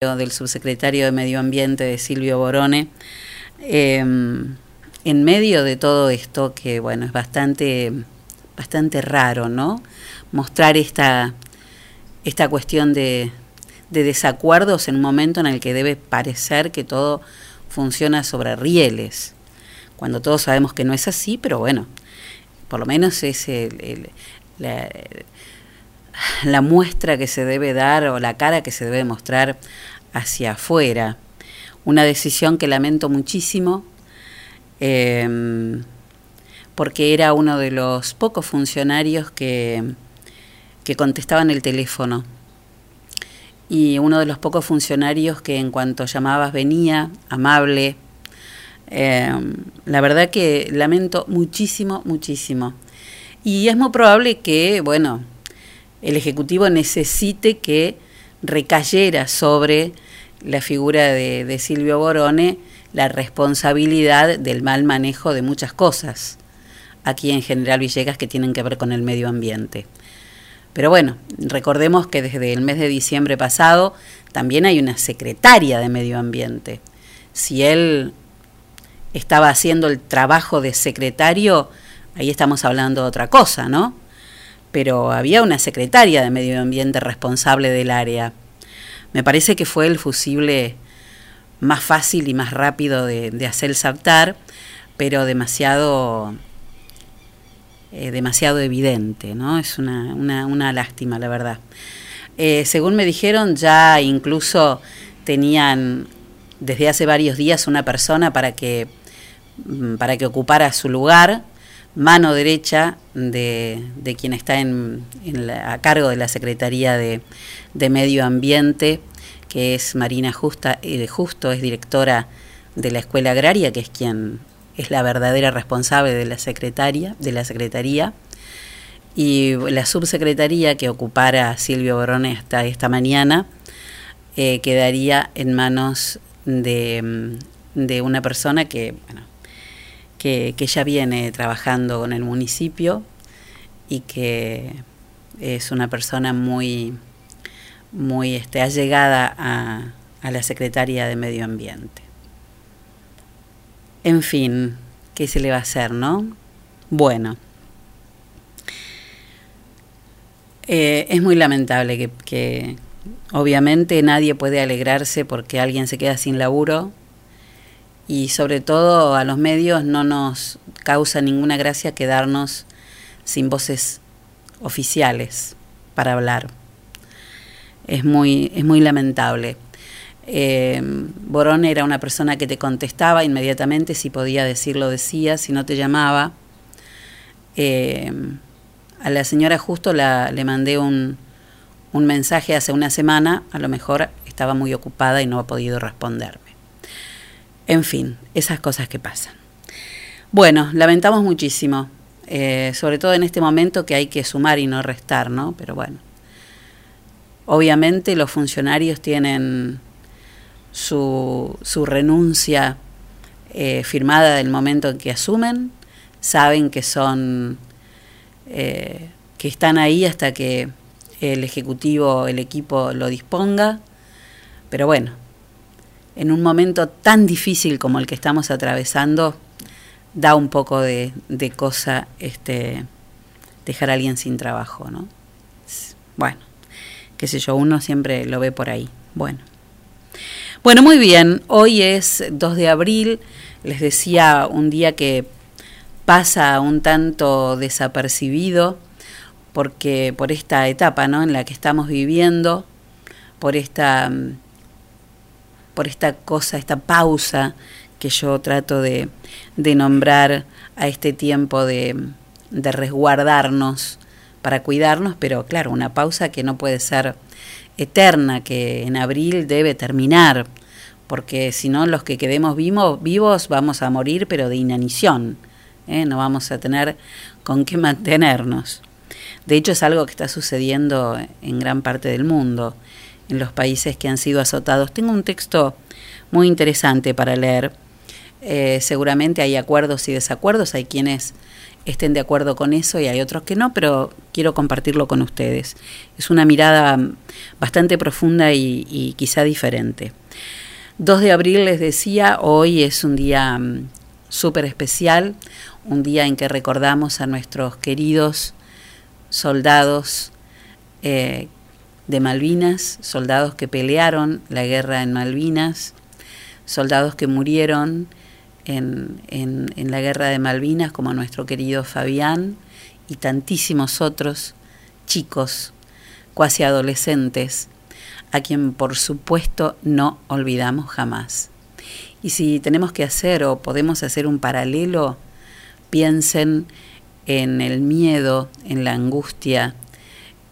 del subsecretario de Medio Ambiente de Silvio Borone, em, en medio de todo esto, que bueno, es bastante, bastante raro, ¿no? Mostrar esta, esta cuestión de, de desacuerdos en un momento en el que debe parecer que todo funciona sobre rieles, cuando todos sabemos que no es así, pero bueno, por lo menos es la muestra que se debe dar o la cara que se debe mostrar hacia afuera. Una decisión que lamento muchísimo em, porque era uno de los pocos funcionarios que, que contestaban el teléfono y uno de los pocos funcionarios que en cuanto llamabas venía, amable. Em, la verdad que lamento muchísimo, muchísimo. Y es muy probable que, bueno, el Ejecutivo necesite que recayera sobre la figura de, Silvio Borone la responsabilidad del mal manejo de muchas cosas aquí en General Villegas que tienen que ver con el medio ambiente. Pero bueno, recordemos que desde el mes de diciembre pasado también hay una secretaria de medio ambiente. Si él estaba haciendo el trabajo de secretario, ahí estamos hablando de otra cosa, ¿no? Pero había una secretaria de Medio Ambiente responsable del área. Me parece que fue el fusible más fácil y más rápido de, hacer saltar, pero demasiado, eh, demasiado evidente, ¿no? Es una, una, lástima, la verdad. Eh, según me dijeron, ya incluso tenían desde hace varios días una persona para que, mm, para que ocupara su lugar mano derecha de, quien está en, a cargo de la Secretaría de, Medio Ambiente, que es Marina Justa, eh, Justo, es directora de la Escuela Agraria, que es quien es la verdadera responsable de la secretaria, de la Secretaría, y la subsecretaría que ocupara Silvio Borone hasta esta mañana eh, quedaría en manos de, de una persona que, bueno, que, ya viene trabajando con el municipio y que es una persona muy, muy este, allegada a, a la Secretaría de Medio Ambiente. En fin, ¿qué se le va a hacer, no? Bueno, eh, es muy lamentable que, que, obviamente nadie puede alegrarse porque alguien se queda sin laburo y sobre todo a los medios no nos causa ninguna gracia quedarnos sin voces oficiales para hablar. Es muy, es muy lamentable. Eh, Borón era una persona que te contestaba inmediatamente, si podía decirlo decía, si no te llamaba. Eh, a la señora justo la, le mandé un, un mensaje hace una semana, a lo mejor estaba muy ocupada y no ha podido responderme. En fin, esas cosas que pasan. Bueno, lamentamos muchísimo, eh, sobre todo en este momento que hay que sumar y no restar, ¿no? Pero bueno, obviamente los funcionarios tienen su, su renuncia eh, firmada del momento en que asumen, saben que son, eh, que están ahí hasta que el Ejecutivo, el equipo lo disponga, pero bueno, en un momento tan difícil como el que estamos atravesando, da un poco de, cosa este, dejar a alguien sin trabajo, ¿no? Bueno, qué sé yo, uno siempre lo ve por ahí. Bueno. Bueno, muy bien, hoy es 2 de abril, les decía un día que pasa un tanto desapercibido porque por esta etapa ¿no? en la que estamos viviendo, por esta por esta cosa, esta pausa que yo trato de, nombrar a este tiempo de, de resguardarnos para cuidarnos, pero claro, una pausa que no puede ser eterna, que en abril debe terminar, porque si no los que quedemos vivos, vivos vamos a morir, pero de inanición, ¿eh? no vamos a tener con qué mantenernos. De hecho es algo que está sucediendo en gran parte del mundo los países que han sido azotados. Tengo un texto muy interesante para leer. Eh, seguramente hay acuerdos y desacuerdos, hay quienes estén de acuerdo con eso y hay otros que no, pero quiero compartirlo con ustedes. Es una mirada bastante profunda y, y quizá diferente. 2 de abril les decía, hoy es un día mm, súper especial, un día en que recordamos a nuestros queridos soldados eh, de Malvinas, soldados que pelearon la guerra en Malvinas, soldados que murieron en, en la guerra de Malvinas, como nuestro querido Fabián y tantísimos otros chicos, cuasi adolescentes, a quien por supuesto no olvidamos jamás. Y si tenemos que hacer o podemos hacer un paralelo, piensen en el miedo, en la angustia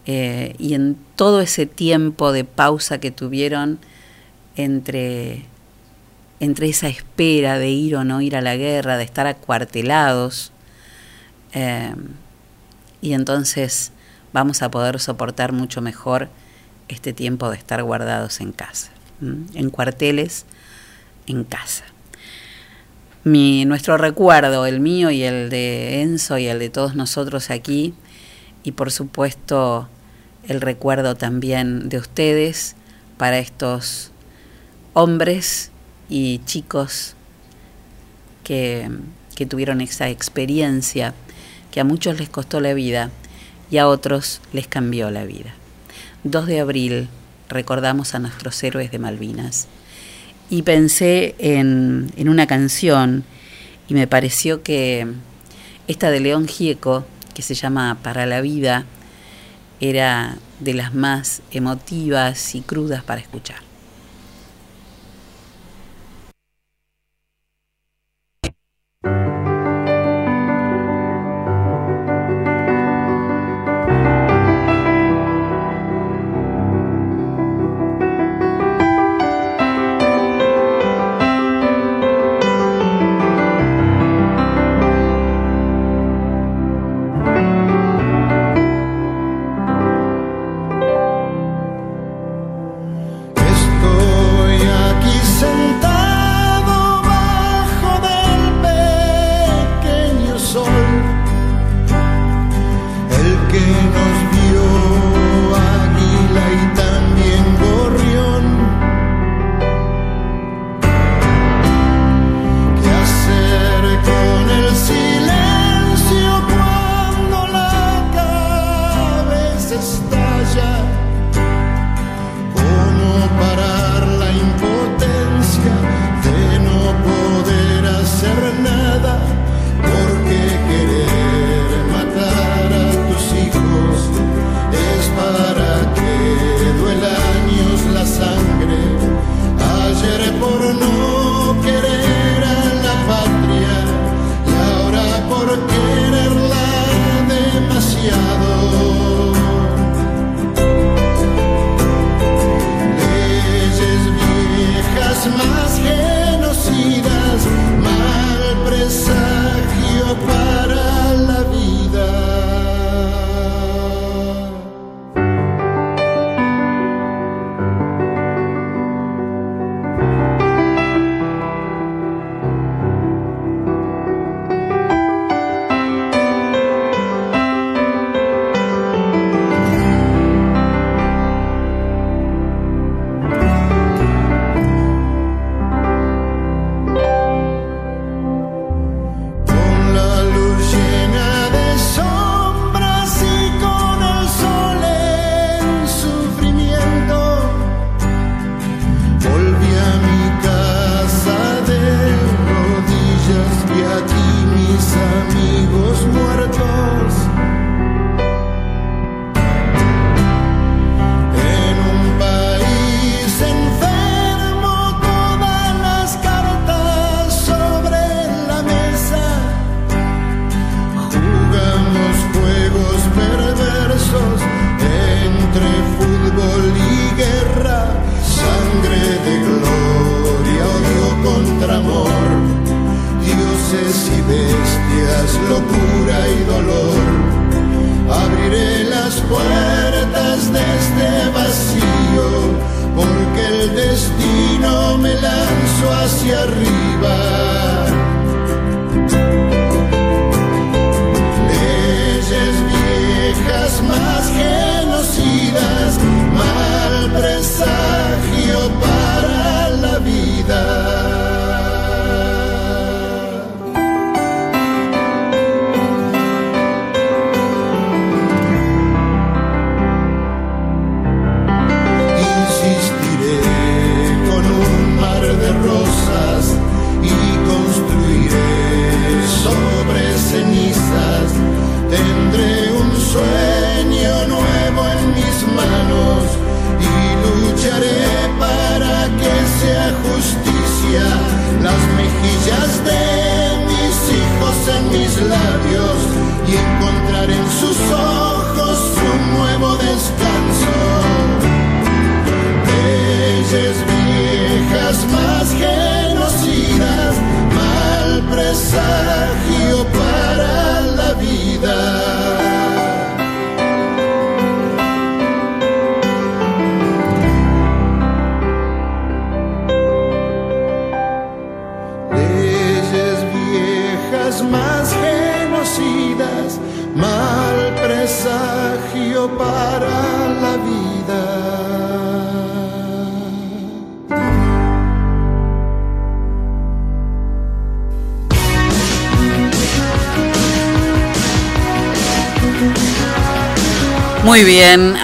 eh, y en todo ese tiempo de pausa que tuvieron entre, entre esa espera de ir o no ir a la guerra, de estar acuartelados. Eh, y entonces vamos a poder soportar mucho mejor este tiempo de estar guardados en casa, en cuarteles, en casa mi, nuestro recuerdo, el mío y el de Enzo y el de todos nosotros aquí, y por supuesto el recuerdo también de ustedes para estos hombres y chicos que, que tuvieron esa experiencia que a muchos les costó la vida y a otros les cambió la vida. 2 de abril recordamos a nuestros héroes de Malvinas y pensé en, en, una canción y me pareció que esta de León Gieco, que se llama Para la vida, era de las más emotivas y crudas para escuchar.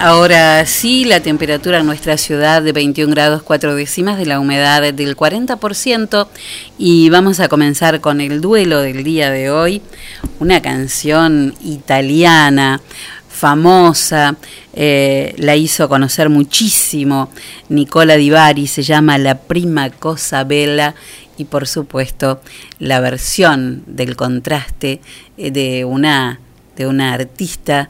Ahora sí, la temperatura en nuestra ciudad de 21 grados 4 décimas de la humedad del 40% y vamos a comenzar con el duelo del día de hoy, una canción italiana famosa, eh, la hizo conocer muchísimo Nicola Di Bari, se llama La Prima Cosa Bella y por supuesto la versión del contraste eh, de una, de una artista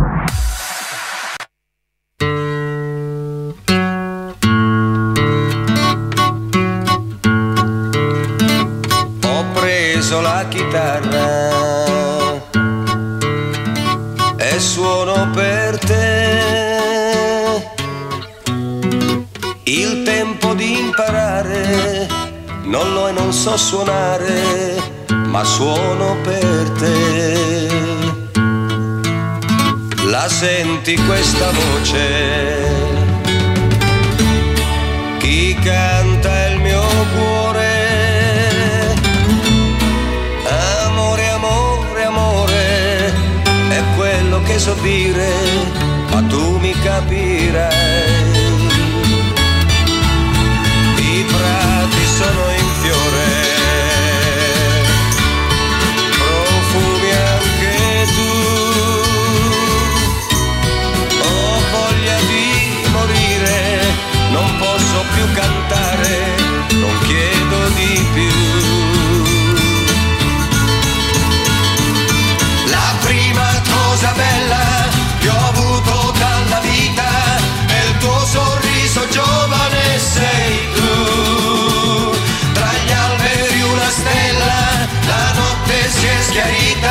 Imparare non lo e non so suonare, ma suono per te. La senti questa voce? Chi canta il mio cuore? Amore, amore, amore, è quello che so dire, ma tu mi capirai. querida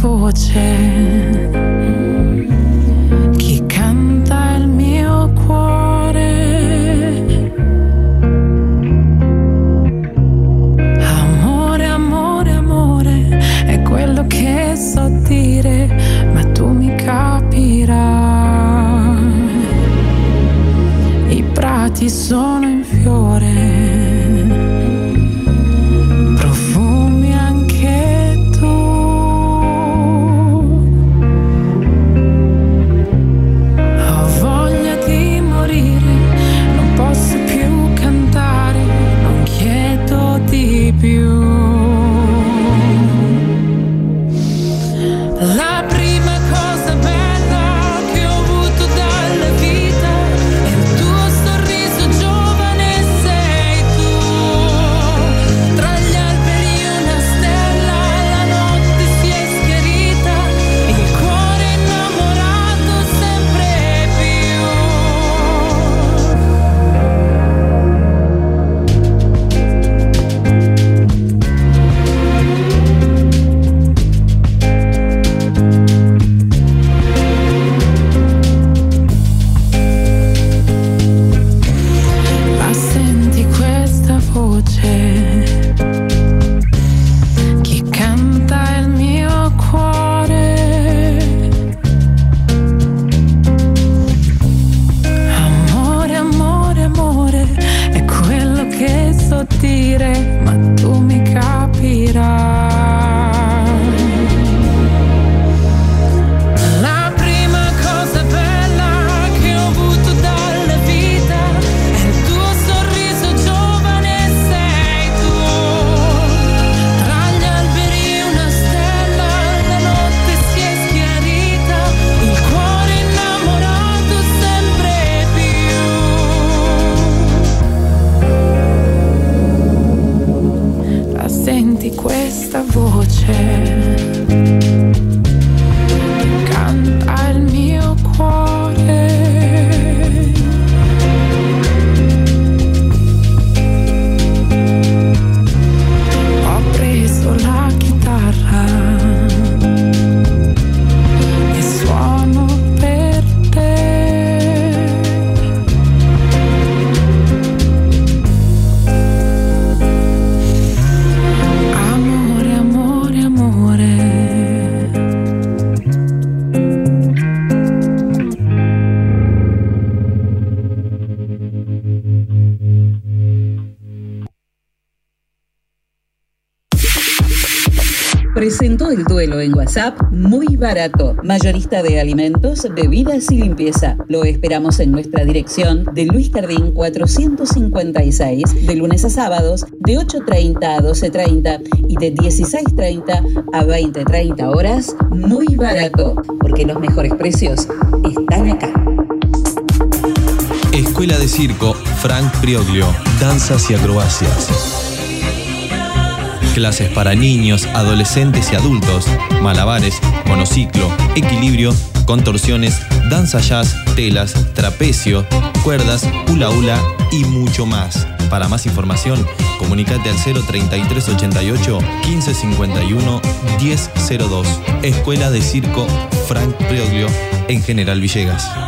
负我贼 Mayorista de alimentos, bebidas y limpieza. Lo esperamos en nuestra dirección de Luis Cardín 456, de lunes a sábados, de 8.30 a 12.30 y de 16.30 a 20.30 horas. Muy barato, porque los mejores precios están acá. Escuela de Circo Frank Prioglio, Danzas y Acrobacias. Clases para niños, adolescentes y adultos, malabares, monociclo, equilibrio, contorsiones, danza jazz, telas, trapecio, cuerdas, hula hula y mucho más. Para más información, comunicate al 03388 1551 1002. Escuela de Circo Frank Prioglio en General Villegas.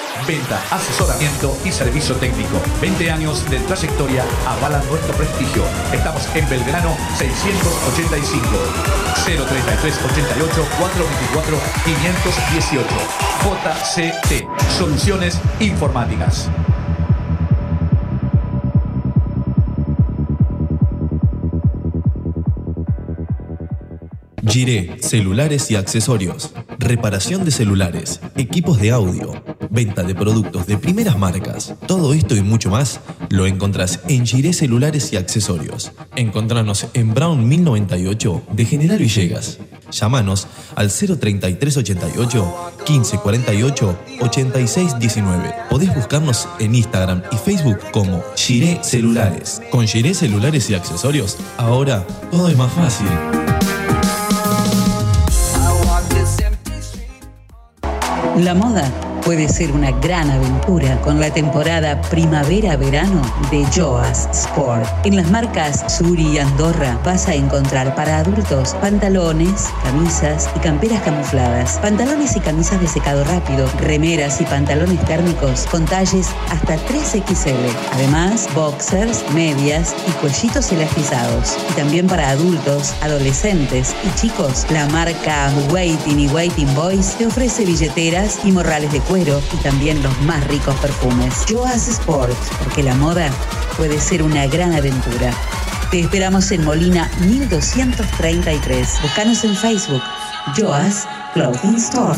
Venta, asesoramiento y servicio técnico. 20 años de trayectoria avalan nuestro prestigio. Estamos en Belgrano 685 033 88 424 518 JCT Soluciones Informáticas. Giré, celulares y accesorios, reparación de celulares, equipos de audio, venta de productos de primeras marcas. Todo esto y mucho más lo encontrás en Giré Celulares y Accesorios. Encontranos en Brown 1098 de General Villegas. Llámanos al 03388 1548 8619. Podés buscarnos en Instagram y Facebook como Giré Celulares. Con Giré Celulares y Accesorios, ahora todo es más fácil. La moda puede ser una gran aventura con la temporada primavera-verano de Joas Sport. En las marcas Suri y Andorra vas a encontrar para adultos pantalones, camisas y camperas camufladas, pantalones y camisas de secado rápido, remeras y pantalones térmicos con talles hasta 3XL. Además, boxers, medias y cuellitos elastizados. Y también para adultos, adolescentes y chicos, la marca Waiting y Waiting Boys te ofrece billeteras y morrales de cuero y también los más ricos perfumes. Joas Sport, porque la moda puede ser una gran aventura. Te esperamos en Molina 1233. Búscanos en Facebook, Joas Clothing Store.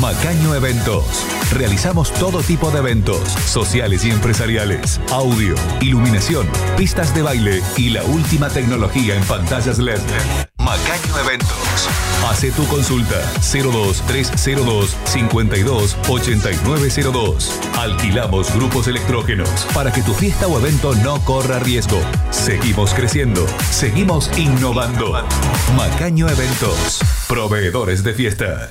Macaño Eventos. Realizamos todo tipo de eventos, sociales y empresariales, audio, iluminación, pistas de baile y la última tecnología en pantallas LED. Macaño Eventos. Hace tu consulta 02302 52 8902. Alquilamos grupos electrógenos para que tu fiesta o evento no corra riesgo. Seguimos creciendo, seguimos innovando. Macaño Eventos. Proveedores de fiesta.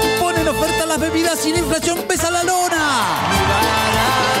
Ponen oferta las bebidas la inflación pesa la lona.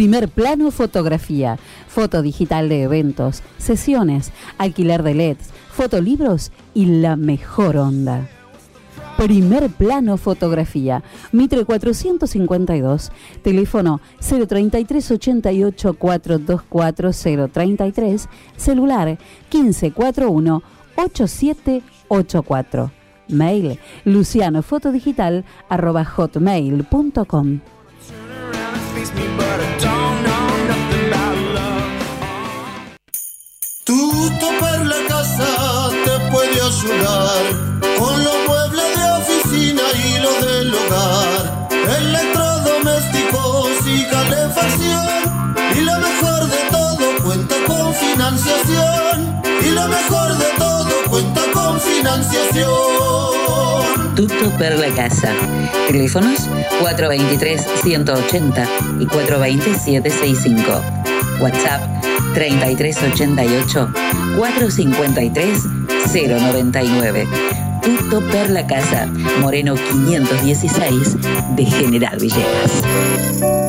Primer plano fotografía, foto digital de eventos, sesiones, alquiler de LEDs, fotolibros y la mejor onda. Primer plano fotografía, Mitre 452, teléfono 033 88 424 033, celular 1541 8784. Mail lucianofotodigital Tutto per la casa te puede ayudar con los muebles de oficina y lo del hogar, electrodomésticos y calefacción. Y lo mejor de todo cuenta con financiación. Y lo mejor de todo cuenta con financiación. Tutto per la casa. Teléfonos 423-180 y 420-765. WhatsApp 3388-453-099. Tutto per la casa. Moreno 516 de General Villegas.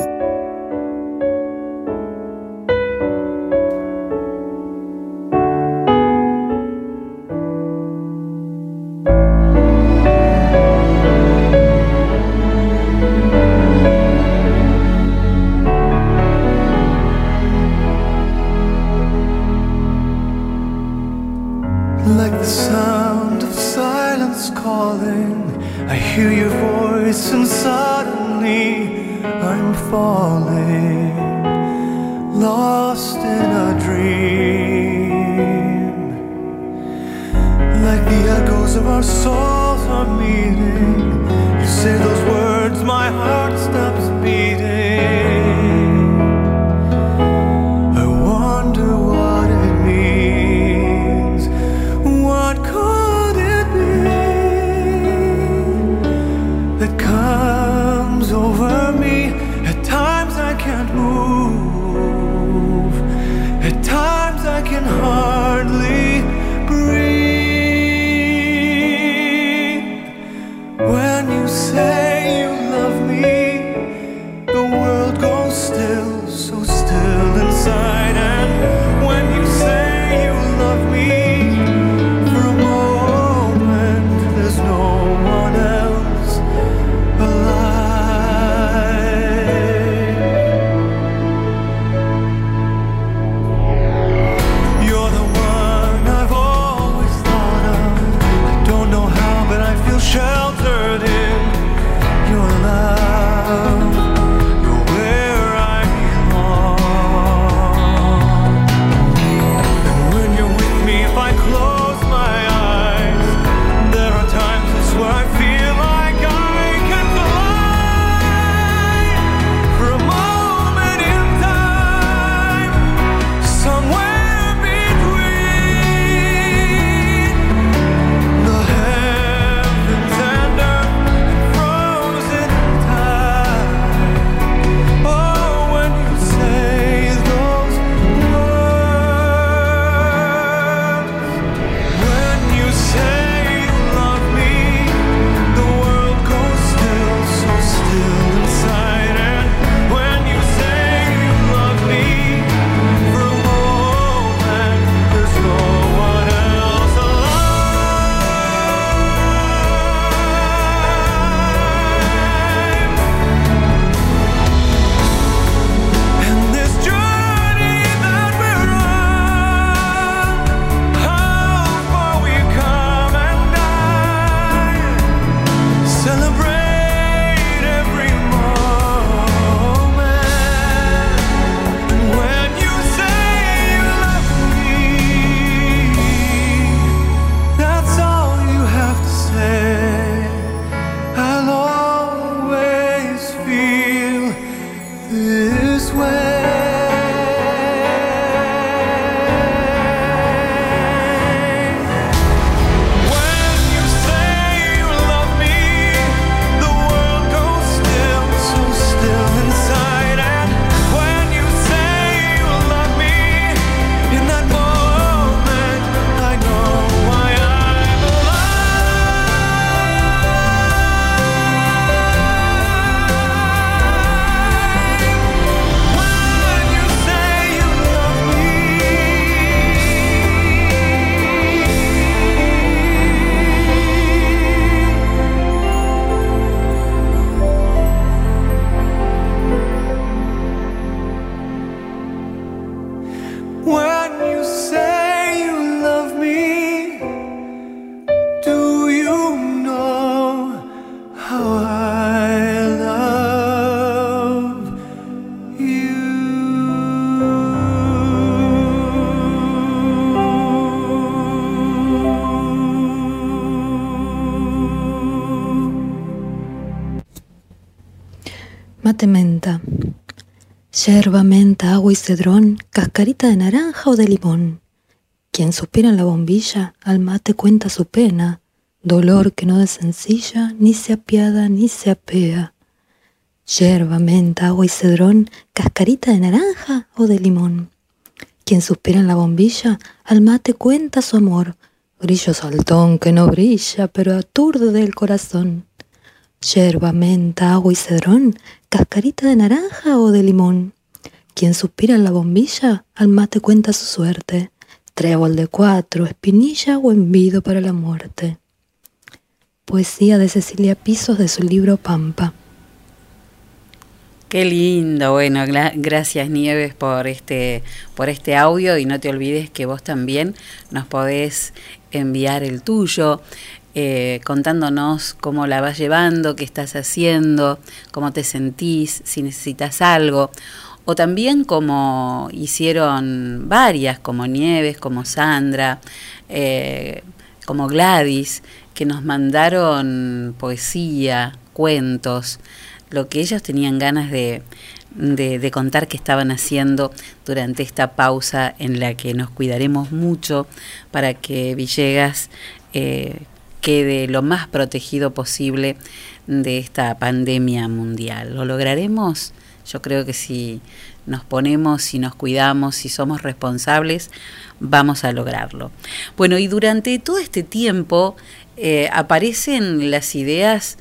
Yerba, menta, agua y cedrón, cascarita de naranja o de limón. Quien suspira en la bombilla, al mate cuenta su pena, dolor que no desencilla, ni se apiada ni se apea. Yerba, menta, agua y cedrón, cascarita de naranja o de limón. Quien suspira en la bombilla, al mate cuenta su amor, brillo saltón que no brilla, pero aturde el corazón. Yerba, menta, agua y cedrón, cascarita de naranja o de limón. Quien suspira en la bombilla, al mate cuenta su suerte. Trébol de cuatro, espinilla o envido para la muerte. Poesía de Cecilia Pisos de su libro Pampa. Qué lindo, bueno, gracias Nieves por este, por este audio y no te olvides que vos también nos podés enviar el tuyo, eh, contándonos cómo la vas llevando, qué estás haciendo, cómo te sentís, si necesitas algo. O también como hicieron varias, como Nieves, como Sandra, eh, como Gladys, que nos mandaron poesía, cuentos, lo que ellos tenían ganas de, contar que estaban haciendo durante esta pausa en la que nos cuidaremos mucho para que Villegas eh, quede lo más protegido posible de esta pandemia mundial. ¿Lo lograremos? Yo creo que si nos ponemos, si nos cuidamos, si somos responsables, vamos a lograrlo. Bueno, y durante todo este tiempo eh, aparecen las ideas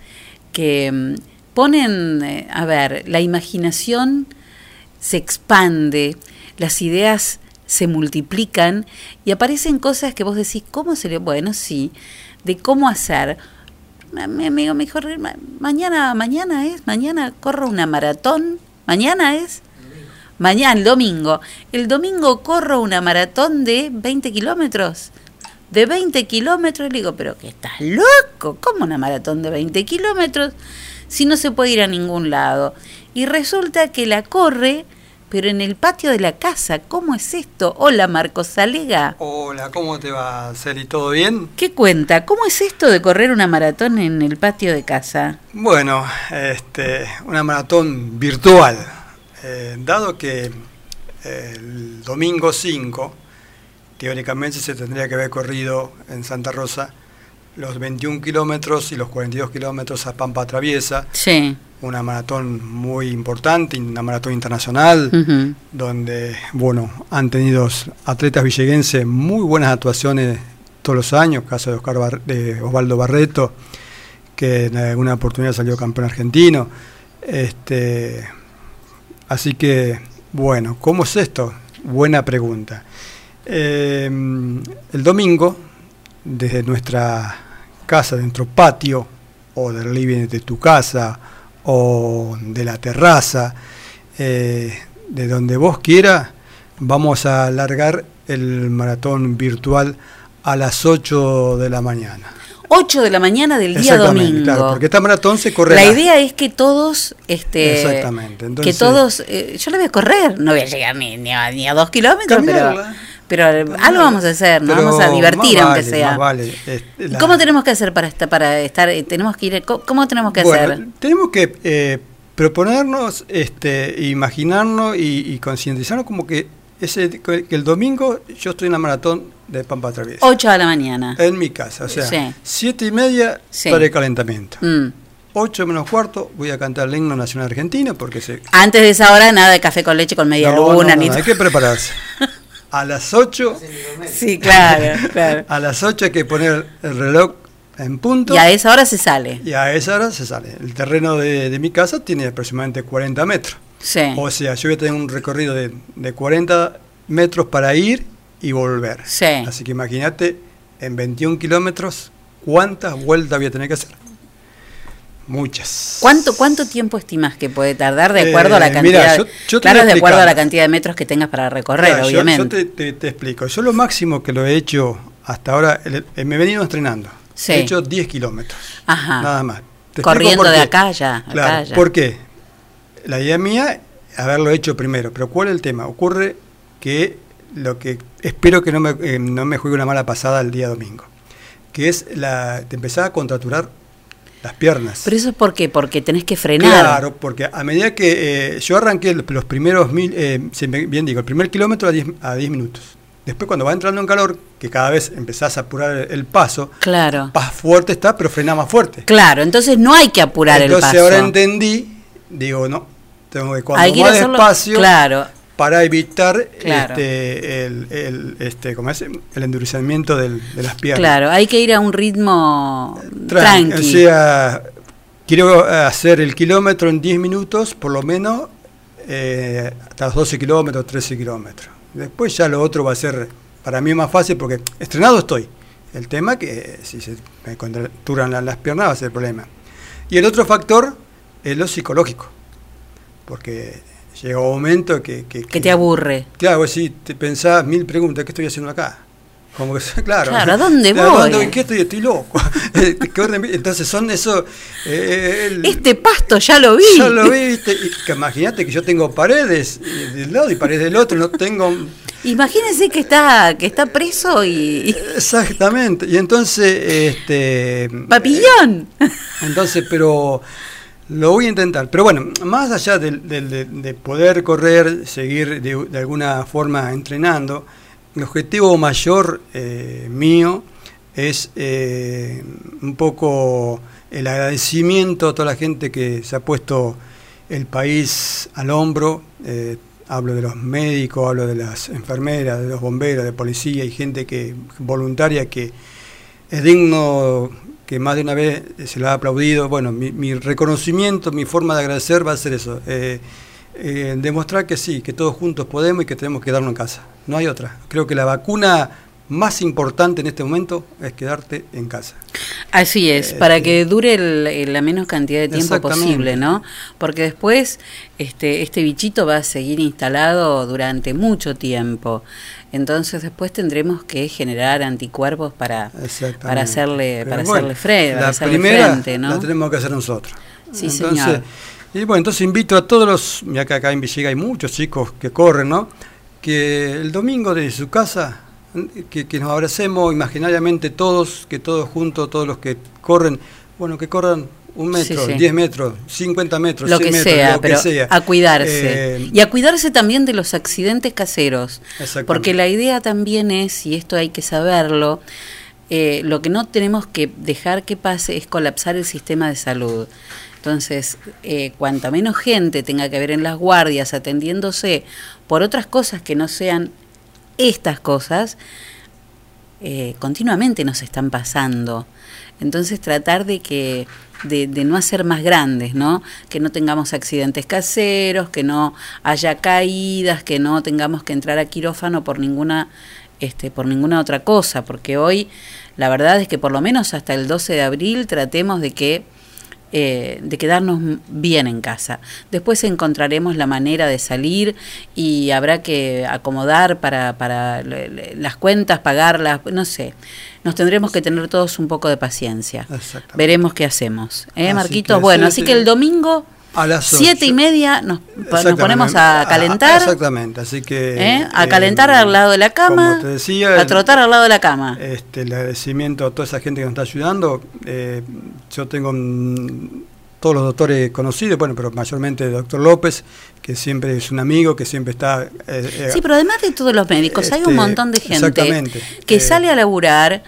que mm, ponen, eh, a ver, la imaginación se expande, las ideas se multiplican y aparecen cosas que vos decís, ¿cómo se le...? Bueno, sí, de cómo hacer. Mi amigo me dijo, "Ma- mañana, mañana es, mañana corro una maratón, mañana es, mañana, el domingo. El domingo corro una maratón de 20 kilómetros. De 20 kilómetros, le digo, pero que estás loco, ¿cómo una maratón de 20 kilómetros? Si no se puede ir a ningún lado. Y resulta que la corre, pero en el patio de la casa. ¿Cómo es esto? Hola, Marcos Salega. Hola, ¿cómo te va, Celi? ¿Todo bien? ¿Qué cuenta? ¿Cómo es esto de correr una maratón en el patio de casa? Bueno, este, una maratón virtual. Eh, dado que eh, el domingo 5, teóricamente se tendría que haber corrido en Santa Rosa los 21 kilómetros y los 42 kilómetros a Pampa Traviesa. Sí. Una maratón muy importante, una maratón internacional, donde, bueno, han tenido atletas villeguenses muy buenas actuaciones todos los años, caso de, Oscar Bar- de Osvaldo Barreto, que en alguna oportunidad salió campeón argentino. Este, así que, bueno, ¿cómo es esto? Buena pregunta. Eh, el domingo, desde nuestra casa, de nuestro patio, o del living de tu casa, o de la terraza, eh, de donde vos quieras, vamos a alargar el maratón virtual a las 8 de la mañana. 8 de la mañana del día domingo. claro, porque esta maratón se corre La idea es que todos, este, Exactamente, entonces- que todos, eh, yo la voy a correr, no voy a llegar ni, ni, a, ni a dos kilómetros, Caminarla. pero algo vamos a hacer, nos Pero vamos a divertir aunque sea. más vale. Este, ¿Y la- ¿Cómo tenemos que hacer para estar, para estar, eh, tenemos que ir, cómo tenemos que Bueno, hacer? tenemos que eh, proponernos, este, imaginarnos y, y concientizarnos como que ese que el domingo yo estoy en la maratón de Pampa Traviesa. 8 de la mañana. En mi casa, o sea, Sí. siete y media Sí. para el calentamiento. Mm. 8 menos cuarto voy a cantar el himno nacional argentino porque se... Antes de esa hora nada de café con leche con media No, luna, no, no, ni hay que prepararse. A las 8, Sí, claro, claro. a las 8 hay que poner el reloj en punto. Y a esa hora se sale. Y a esa hora se sale. El terreno de, de mi casa tiene aproximadamente 40 metros. Sí. O sea, yo voy a tener un recorrido de, de 40 metros para ir y volver. Sí. Así que imagínate, en 21 kilómetros, ¿cuántas vueltas voy a tener que hacer? Muchas. ¿Cuánto, ¿Cuánto tiempo estimas que puede tardar de acuerdo a la Eh, cantidad? yo- yo te claro, de acuerdo a la cantidad de metros que tengas para recorrer, obviamente. Yo, te, te- te explico. Yo lo máximo que lo he hecho hasta ahora, el- eh, me he venido entrenando. Sí. He hecho 10 kilómetros. Ajá. Nada más. Te Corriendo de acá ya, acá Claro, ya. ¿Por qué? La idea mía haberlo hecho primero. Pero ¿cuál es el tema? Ocurre que lo que espero que no me, eh, no me juegue una mala pasada el día domingo. Que es la de empezar a contracturar las piernas. Pero eso es por qué? Porque tenés que frenar. Claro, porque a medida que eh, yo arranqué los, primeros mil, eh, bien digo, el primer kilómetro a 10, a 10 minutos. Después cuando va entrando en calor, que cada vez empezás a apurar el, paso, Claro. más fuerte está, pero frena más fuerte. Claro, entonces no hay que apurar Entonces el paso. ahora entendí, digo, no, tengo que cuando más despacio claro. Para evitar Claro. este, el, el, este, ¿cómo es? el endurecimiento del- de las piernas. Claro, hay que ir a un ritmo Tran- tranqui. O sea, quiero hacer el kilómetro en 10 minutos, por lo menos, eh, hasta los 12 kilómetros, 13 kilómetros. Después ya lo otro va a ser, para mí más fácil, porque estrenado estoy. El tema que eh, si se me contracturan la- las piernas va a ser el problema. Y el otro factor es lo psicológico. porque llega un momento que... Que, Que te aburre. Claro, sí, te pensás mil preguntas, ¿qué estoy haciendo acá? Como que, claro. Claro, ¿a dónde voy? ¿dónde- ¿Qué estoy? Estoy loco. Eh, ¿Qué orden vi? Entonces son eso... eh, el- Este pasto ya lo vi. Ya lo vi, ¿viste? Imagínate que yo tengo paredes eh, de un lado y paredes del otro, no tengo... Imagínense que está, que está preso y. y- Exactamente. Y entonces, este... ¡Papillón! Entonces, pero lo voy a intentar. Pero bueno, más allá de, de poder correr, seguir de, de alguna forma entrenando, el objetivo mayor eh, mío es eh, un poco el agradecimiento a toda la gente que se ha puesto el país al hombro. eh, hablo de los médicos, hablo de las enfermeras, de los bomberos, de policía y gente que voluntaria que es digno que más de una vez se lo ha aplaudido. Bueno, mi, mi reconocimiento, mi forma de agradecer va a ser eso. eh, eh, demostrar que sí, que todos juntos podemos y que tenemos que quedarnos en casa. No hay otra. Creo que la vacuna más importante en este momento es quedarte en casa. Así es, para que dure el- el- la menos cantidad de tiempo posible, ¿no? Porque después este, este bichito va a seguir instalado durante mucho tiempo. Entonces después tendremos que generar anticuerpos para, para hacerle, Pero para bueno, hacerle, fre- para la hacerle primera frente, ¿no? la tenemos que hacer nosotros. Sí, Entonces, señor. Y bueno, entonces invito a todos los, ya que acá en Villega hay muchos chicos que corren, ¿no? Que el domingo desde su casa, que, que nos abracemos imaginariamente todos, que todos juntos, todos los que corren, bueno, que corran un metro, Sí, sí. 10 metros, 50 metros, lo 100 que metros, sea, lo que pero sea. a cuidarse. Eh, y a cuidarse también de los accidentes caseros. Porque la idea también es, y esto hay que saberlo, eh, lo que no tenemos que dejar que pase es colapsar el sistema de salud. Entonces, eh, cuanta menos gente tenga que ver en las guardias atendiéndose por otras cosas que no sean estas cosas, eh, continuamente nos están pasando. Entonces tratar de que de, de no hacer más grandes, ¿no? Que no tengamos accidentes caseros, que no haya caídas, que no tengamos que entrar a quirófano por ninguna este por ninguna otra cosa, porque hoy la verdad es que por lo menos hasta el 12 de abril tratemos de que eh, de quedarnos bien en casa. Después encontraremos la manera de salir y habrá que acomodar para, para las cuentas, pagarlas, no sé. Nos tendremos que tener todos un poco de paciencia. Veremos qué hacemos. ¿Eh, Marquitos? bueno, sí, así sí. que el domingo, a las siete y media, nos, ponemos a Ah, calentar. Exactamente, así que... ¿eh? A eh, calentar al lado de la cama, como te decía, a trotar al lado de la cama. Este, el agradecimiento a toda esa gente que nos está ayudando. Eh, yo tengo mm, todos los doctores conocidos, bueno, pero mayormente el doctor López, que siempre es un amigo, que siempre está... Sí, pero además de todos los médicos, hay un Este, montón de gente que sale a laburar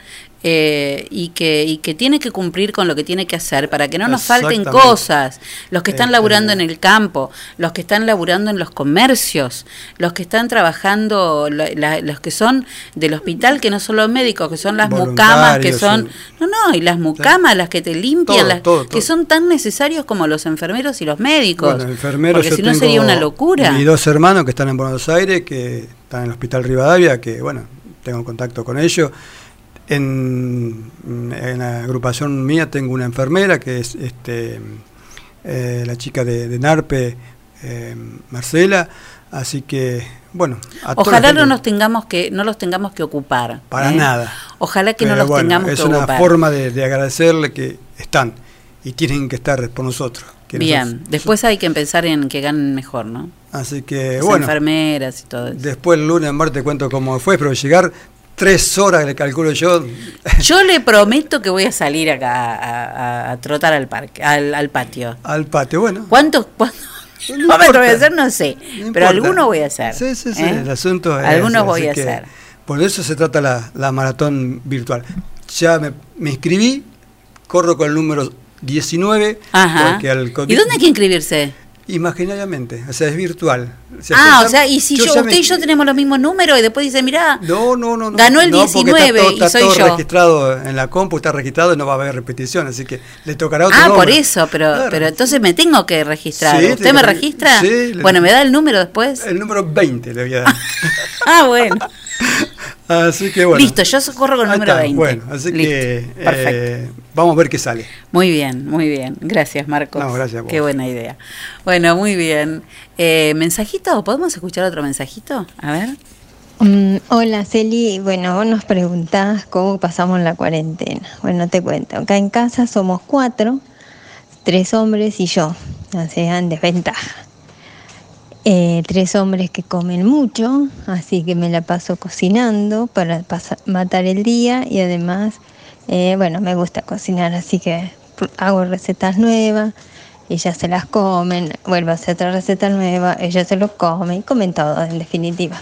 eh, y, que, y que tiene que cumplir con lo que tiene que hacer para que no nos falten cosas. Los que están Este, laburando en el campo, los que están laburando en los comercios, los que están trabajando, lo- la- los que son del hospital, que no son los médicos, que son las mucamas, que son... No, no, y las mucamas, las que te limpian, Todo, las, todo, que son tan necesarios como los enfermeros y los médicos. Bueno, enfermeros, porque si no sería una locura. Mis dos hermanos que están en Buenos Aires, que están en el Hospital Rivadavia, que bueno, tengo contacto con ellos. En, en la agrupación mía tengo una enfermera que es este eh, la chica de, de Narpe, eh, Marcela. Así que, bueno, a Ojalá no nos tengamos que no los tengamos que ocupar. Para ¿eh? nada. Ojalá que no los bueno, tengamos es que una ocupar. forma de, de agradecerle que están y tienen que estar por nosotros. que Bien, nosotros- después hay que pensar en que ganen mejor, ¿no? Así que, Las bueno. enfermeras y todo eso. Después el lunes, martes, te cuento cómo fue, pero llegar tres horas, le calculo yo. Yo le prometo que voy a salir acá a, a- a trotar al parque, al, al patio. Al patio, bueno. ¿Cuántos cuántos No voy a hacer? No sé, No pero algunos voy a hacer. Sí, sí, sí. ¿eh? El asunto es. Algunos voy a hacer. Por eso se trata la, la maratón virtual. Ya me, me inscribí, corro con el número 19. Ajá. Al ¿Y dónde hay que inscribirse? Imaginariamente, o sea, es virtual. O sea, ah, o sea, y si yo, usted me- y yo tenemos los mismos números y después dice, mirá, No, no, no. no. Ganó el No, porque 19 está todo, y está soy todo yo. registrado en la compu, está registrado y no va a haber repetición, así que le tocará otro Ah, por eso, pero, Claro. pero entonces me tengo que registrar. Sí, ¿Usted me registra? sí, le- bueno, ¿me da el número después? El número 20 le voy a dar. Ah, bueno. Así que bueno. Listo, yo socorro con el número está, 20. Bueno, así Listo, que eh, vamos a ver qué sale. Muy bien, muy bien. Gracias, Marcos. No, gracias a vos. Qué buena idea. Bueno, muy bien. Eh, ¿Mensajito? ¿Podemos escuchar otro mensajito? A ver. Mm, hola Celi, bueno, vos nos preguntás cómo pasamos la cuarentena. Bueno, te cuento, acá en casa somos cuatro, tres hombres y yo, o sea, en desventaja. Eh, tres hombres que comen mucho, así que me la paso cocinando para pasa- matar el día y además, eh, bueno, me gusta cocinar, así que hago recetas nuevas, ellas se las comen, vuelvo a hacer otra receta nueva, ellas se lo comen, comen todo en definitiva.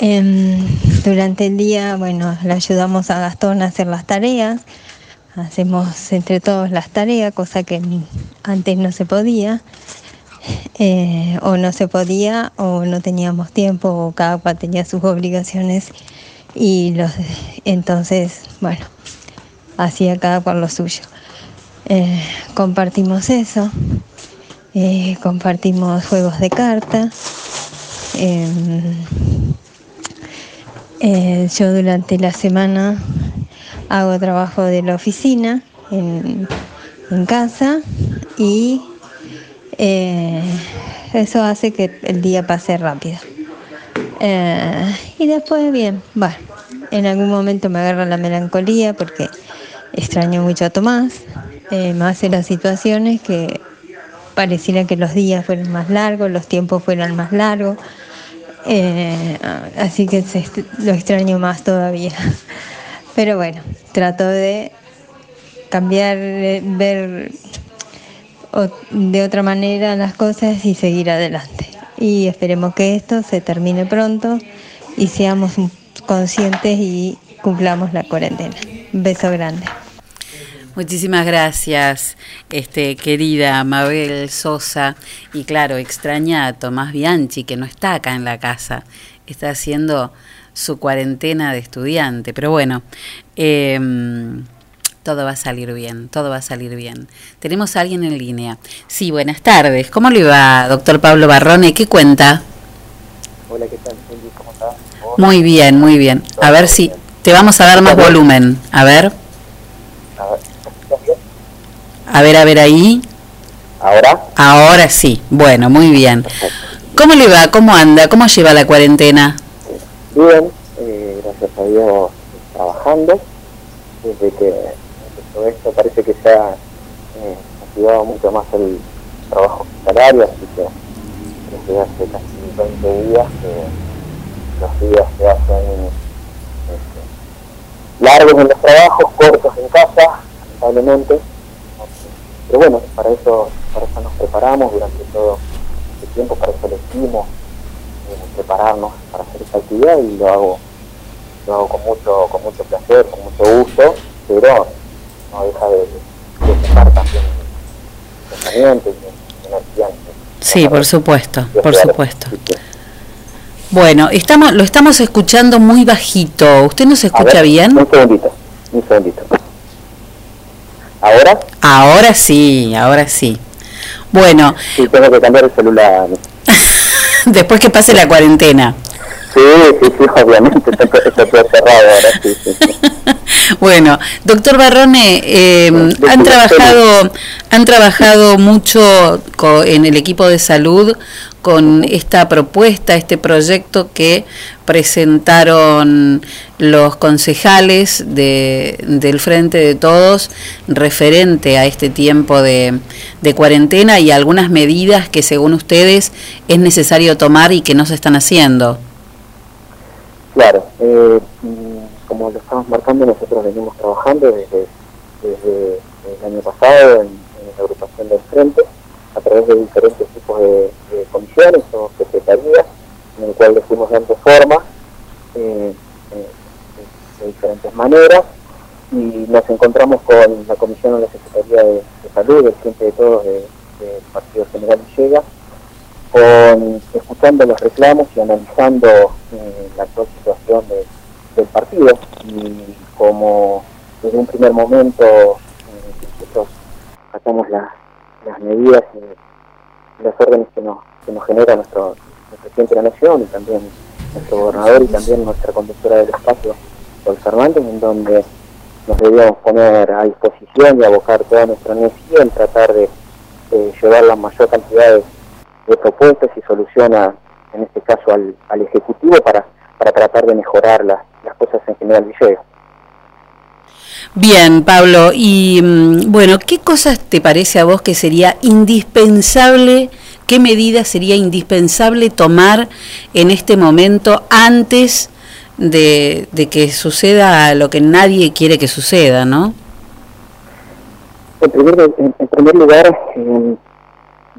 Em, durante el día, bueno, le ayudamos a Gastón a hacer las tareas. Hacemos entre todos las tareas, cosa que antes no se podía. Eh, o no se podía, o no teníamos tiempo, o cada cual tenía sus obligaciones. Y los, entonces, bueno, hacía cada cual lo suyo. Eh, compartimos eso. eh, compartimos juegos de cartas. eh, yo durante la semana hago trabajo de la oficina en, en casa y eh, eso hace que el día pase rápido. Eh, y después, bien, bueno, en algún momento me agarra la melancolía porque extraño mucho a Tomás, eh, más en las situaciones que pareciera que los días fueran más largos, los tiempos fueran más largos. Eh, así que lo extraño más todavía. Pero bueno, trato de cambiar, ver de otra manera las cosas y seguir adelante. Y esperemos que esto se termine pronto y seamos conscientes y cumplamos la cuarentena. Beso grande. Muchísimas gracias, este, querida Mabel Sosa. Y claro, extraña a Tomás Bianchi, que no está acá en la casa, está haciendo su cuarentena de estudiante. Pero bueno, em, todo va a salir bien, todo va a salir bien. Tenemos a alguien en línea. Sí, buenas tardes. ¿Cómo le va, doctor Pablo Barrone? ¿Qué cuenta? Hola, ¿qué tal? ¿Cómo estás? Muy bien, muy bien. A ver si te vamos a dar más volumen. A ver, a ver, a ver ahí. ¿Ahora? Ahora sí, bueno, muy bien. ¿Cómo le va? ¿Cómo anda? ¿Cómo lleva la cuarentena? Bien, eh, gracias a Dios trabajando. Desde que empezó esto parece que se ha eh, activado mucho más el trabajo hospitalario, así que desde hace casi 20 días que los días se hacen este, largos en los trabajos, cortos en casa, lamentablemente. Pero bueno, para eso, para eso nos preparamos durante todo este tiempo, para eso elegimos eh, prepararnos para hacer esta actividad y lo hago lo hago con mucho con mucho placer, con mucho gusto, pero no deja de, de también pensamiento y energía. Sí, por supuesto, por supuesto. Bueno, estamos, lo estamos escuchando muy bajito. ¿Usted nos escucha ver, bien? Un segundito, un segundito. ¿Ahora? Ahora sí, ahora sí. Bueno, Sí, tengo que cambiar el celular. después que pase la cuarentena. Sí, sí, sí, obviamente, está, está todo cerrado ahora, sí, sí. sí. Bueno, doctor Barrone, eh, han trabajado, han trabajado mucho en el equipo de salud con esta propuesta, este proyecto que presentaron los concejales de, del Frente de Todos referente a este tiempo de, de cuarentena y algunas medidas que según ustedes es necesario tomar y que no se están haciendo. Claro, eh, mm, como lo estamos marcando, nosotros venimos trabajando desde, desde el año pasado en, la agrupación del Frente, a través de diferentes tipos de, de comisiones o secretarías, en el cual le fuimos dando forma eh, eh, de, de diferentes maneras, y nos encontramos con la comisión de la Secretaría de, de Salud, del Frente de Todos de- del Partido General Llega, con escuchando los reclamos y analizando eh, la actual situación de- del partido. Y como desde un primer momento eh, nosotros sacamos las, las medidas y las órdenes que nos, que nos genera nuestro, nuestro presidente de la Nación y también nuestro gobernador y también nuestra conductora del espacio, Sol Fernández, en donde nos debíamos poner a disposición y abocar toda nuestra energía en tratar de, de llevar la mayor cantidad de, de propuestas y soluciones, en este caso al, al Ejecutivo, para, para tratar de mejorar las, las cosas en General Villegas. Bien, Pablo, y mm, bueno, ¿qué cosas te parece a vos que sería indispensable, qué medidas sería indispensable tomar en este momento antes de, de que suceda lo que nadie quiere que suceda, ¿no? En primer, en, en primer lugar, eh,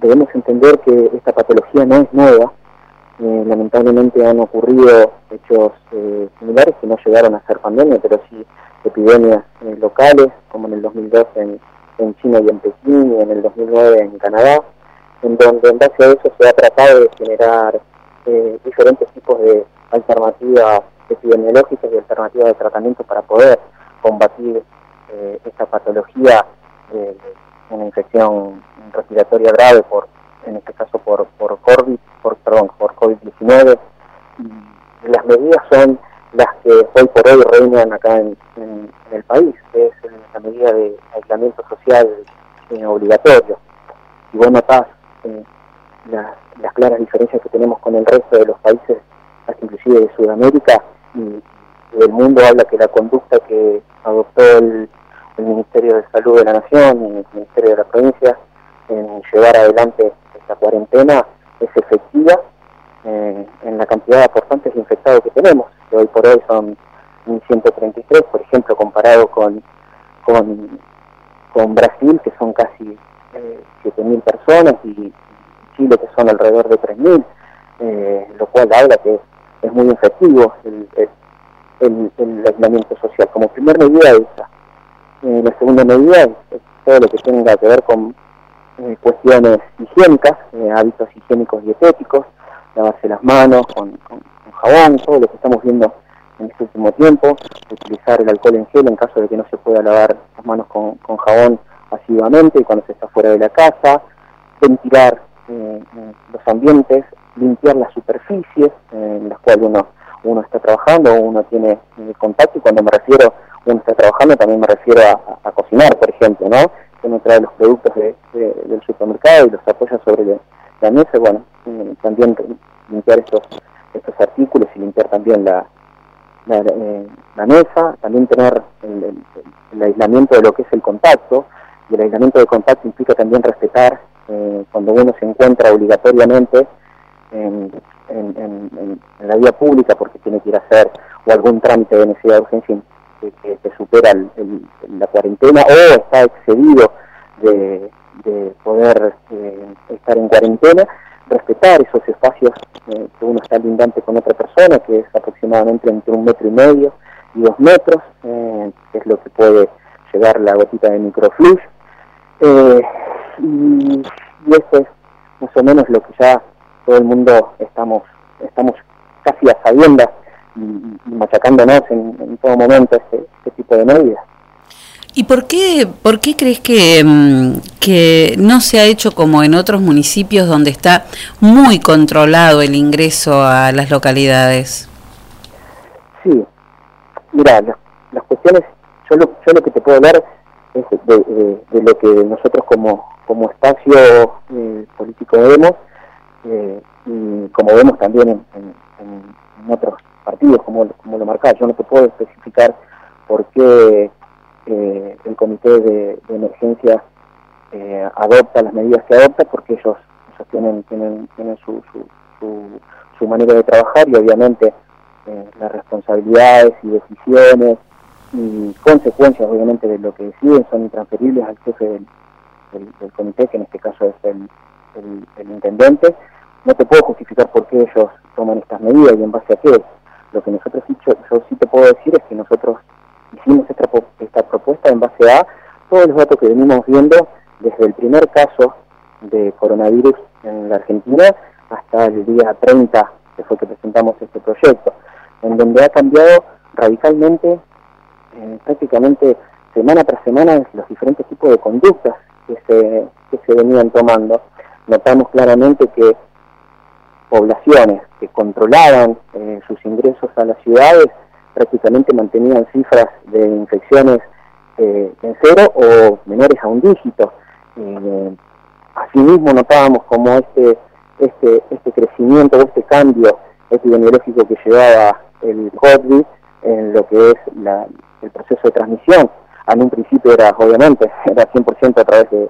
debemos entender que esta patología no es nueva. Eh, lamentablemente han ocurrido hechos eh, similares que no llegaron a ser pandemia, pero sí epidemias locales, como en el 2002 en, en China y en Pekín, y en el 2009 en Canadá, en donde en base a eso se ha tratado de generar eh, diferentes tipos de alternativas epidemiológicas y alternativas de tratamiento para poder combatir esta patología, una infección respiratoria grave por, en este caso por por COVID, por perdón, por COVID-19. Y las medidas son las que hoy por hoy reinan acá en, el país, que es eh, la medida de aislamiento social eh, obligatorio. Y vos notás eh, las, las claras diferencias que tenemos con el resto de los países, hasta inclusive de Sudamérica, y, y del mundo habla que la conducta que adoptó el, el Ministerio de Salud de la Nación y el Ministerio de la Provincia en llevar adelante esta cuarentena es efectiva eh, en la cantidad de aportantes de infectados que tenemos, que hoy por hoy son 1.133, por ejemplo, comparado con, con, Brasil, que son casi eh, 7.000 personas, y Chile, que son alrededor de 3.000, eh, lo cual habla que es muy efectivo el, el, el- el aislamiento social. Como primer medida esa. Eh, la segunda medida es, todo lo que tenga que ver con eh, cuestiones higiénicas, eh, hábitos higiénicos dietéticos, lavarse las manos con, con- jabón, todo lo que estamos viendo en este último tiempo, utilizar el alcohol en gel en caso de que no se pueda lavar las manos con, con jabón asiduamente y cuando se está fuera de la casa, ventilar eh, los ambientes, limpiar las superficies en las cuales uno, uno está trabajando, uno tiene contacto y cuando me refiero uno está trabajando también me refiero a, cocinar, por ejemplo, ¿no? Uno trae los productos de- de- del supermercado y los apoya sobre la, la mesa, bueno, eh, también limpiar estos, estos artículos y limpiar también la, la, eh, mesa, también tener el, aislamiento de lo que es el contacto, y el aislamiento de contacto implica también respetar eh, cuando uno se encuentra obligatoriamente en, en- en- en- en la vía pública porque tiene que ir a hacer o algún trámite de necesidad de urgencia que, que- que supera el- la cuarentena o está excedido de, de poder eh, estar en cuarentena, respetar esos espacios eh, que uno está lindante con otra persona, que es aproximadamente entre un metro y medio y dos metros, eh, que es lo que puede llegar la gotita de microflush. Eh, y, y eso es más o menos lo que ya todo el mundo estamos estamos casi a sabiendas y, machacándonos en, en todo momento este, este tipo de medidas. ¿Y por qué, por qué crees que, mm, que no se ha hecho como en otros municipios donde está muy controlado el ingreso a las localidades? Sí, mira, las, las cuestiones, yo lo, yo lo que te puedo hablar es de, de- de lo que nosotros como, como espacio eh, político vemos eh, y como vemos también en, en- en- en otros como, lo marcás. Yo no te puedo especificar por qué eh, el comité de, de emergencia eh, adopta las medidas que adopta, porque ellos, tienen, tienen, tienen su, su, su, su manera de trabajar y obviamente eh, las responsabilidades y decisiones y consecuencias obviamente de lo que deciden son intransferibles al jefe del comité, que en este caso es el, el- el intendente. No te puedo justificar por qué ellos toman estas medidas y en base a qué. Lo que nosotros sí, yo, yo sí te puedo decir es que nosotros hicimos esta, esta propuesta en base a todos los datos que venimos viendo desde el primer caso de coronavirus en la Argentina hasta el día 30, que fue que presentamos este proyecto, en donde ha cambiado radicalmente, eh, prácticamente semana tras semana, los diferentes tipos de conductas que se, que se venían tomando. Notamos claramente que poblaciones que controlaban eh, sus ingresos a las ciudades prácticamente mantenían cifras de infecciones eh, en cero o menores a un dígito. Eh, asimismo notábamos como este, este, este crecimiento este cambio epidemiológico que llevaba el COVID en lo que es la- el proceso de transmisión. En un principio era, obviamente, era 100% a través de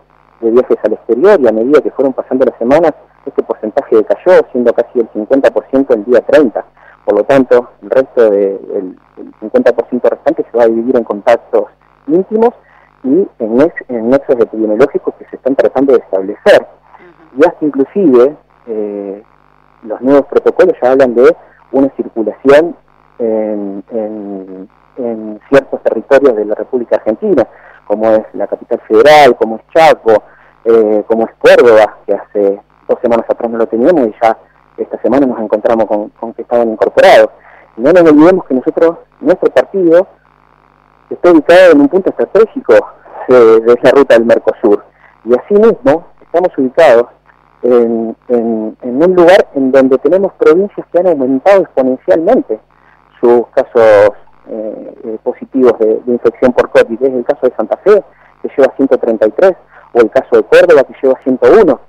viajes al exterior y a medida que fueron pasando las semanas, este porcentaje decayó, siendo casi el 50% el día 30. Por lo tanto, el resto del el 50% restante se va a dividir en contactos íntimos y en, en nexos epidemiológicos que se están tratando de establecer. Y hasta inclusive eh, los nuevos protocolos ya hablan de una circulación en, en- en ciertos territorios de la República Argentina, como es la capital federal, como es Chaco, eh, como es Córdoba, que hace dos semanas atrás no lo teníamos y ya esta semana nos encontramos con, que estaban incorporados. No nos olvidemos que nosotros, nuestro partido, está ubicado en un punto estratégico de, de esa ruta del Mercosur. Y asimismo, estamos ubicados en, en- un lugar en donde tenemos provincias que han aumentado exponencialmente sus casos eh, eh, positivos de infección por COVID. Es el caso de Santa Fe, que lleva 133, o el caso de Córdoba, que lleva 101.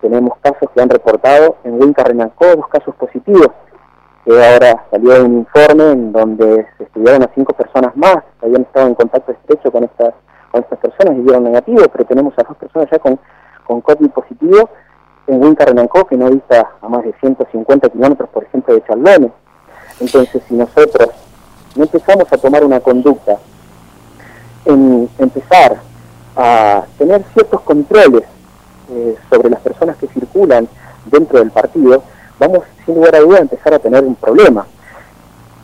Tenemos casos que han reportado en Huinca Renancó dos casos positivos, que ahora salió un informe en donde se estudiaron a cinco personas más habían estado en contacto estrecho con estas con estas personas y dieron negativo, pero tenemos a dos personas ya con, con COVID positivo en Huinca Renancó, que no dista a más de 150 kilómetros, por ejemplo, de Charlones. Entonces, si nosotros no empezamos a tomar una conducta en empezar a tener ciertos controles eh, sobre las personas que circulan dentro del partido, vamos sin lugar a duda a empezar a tener un problema.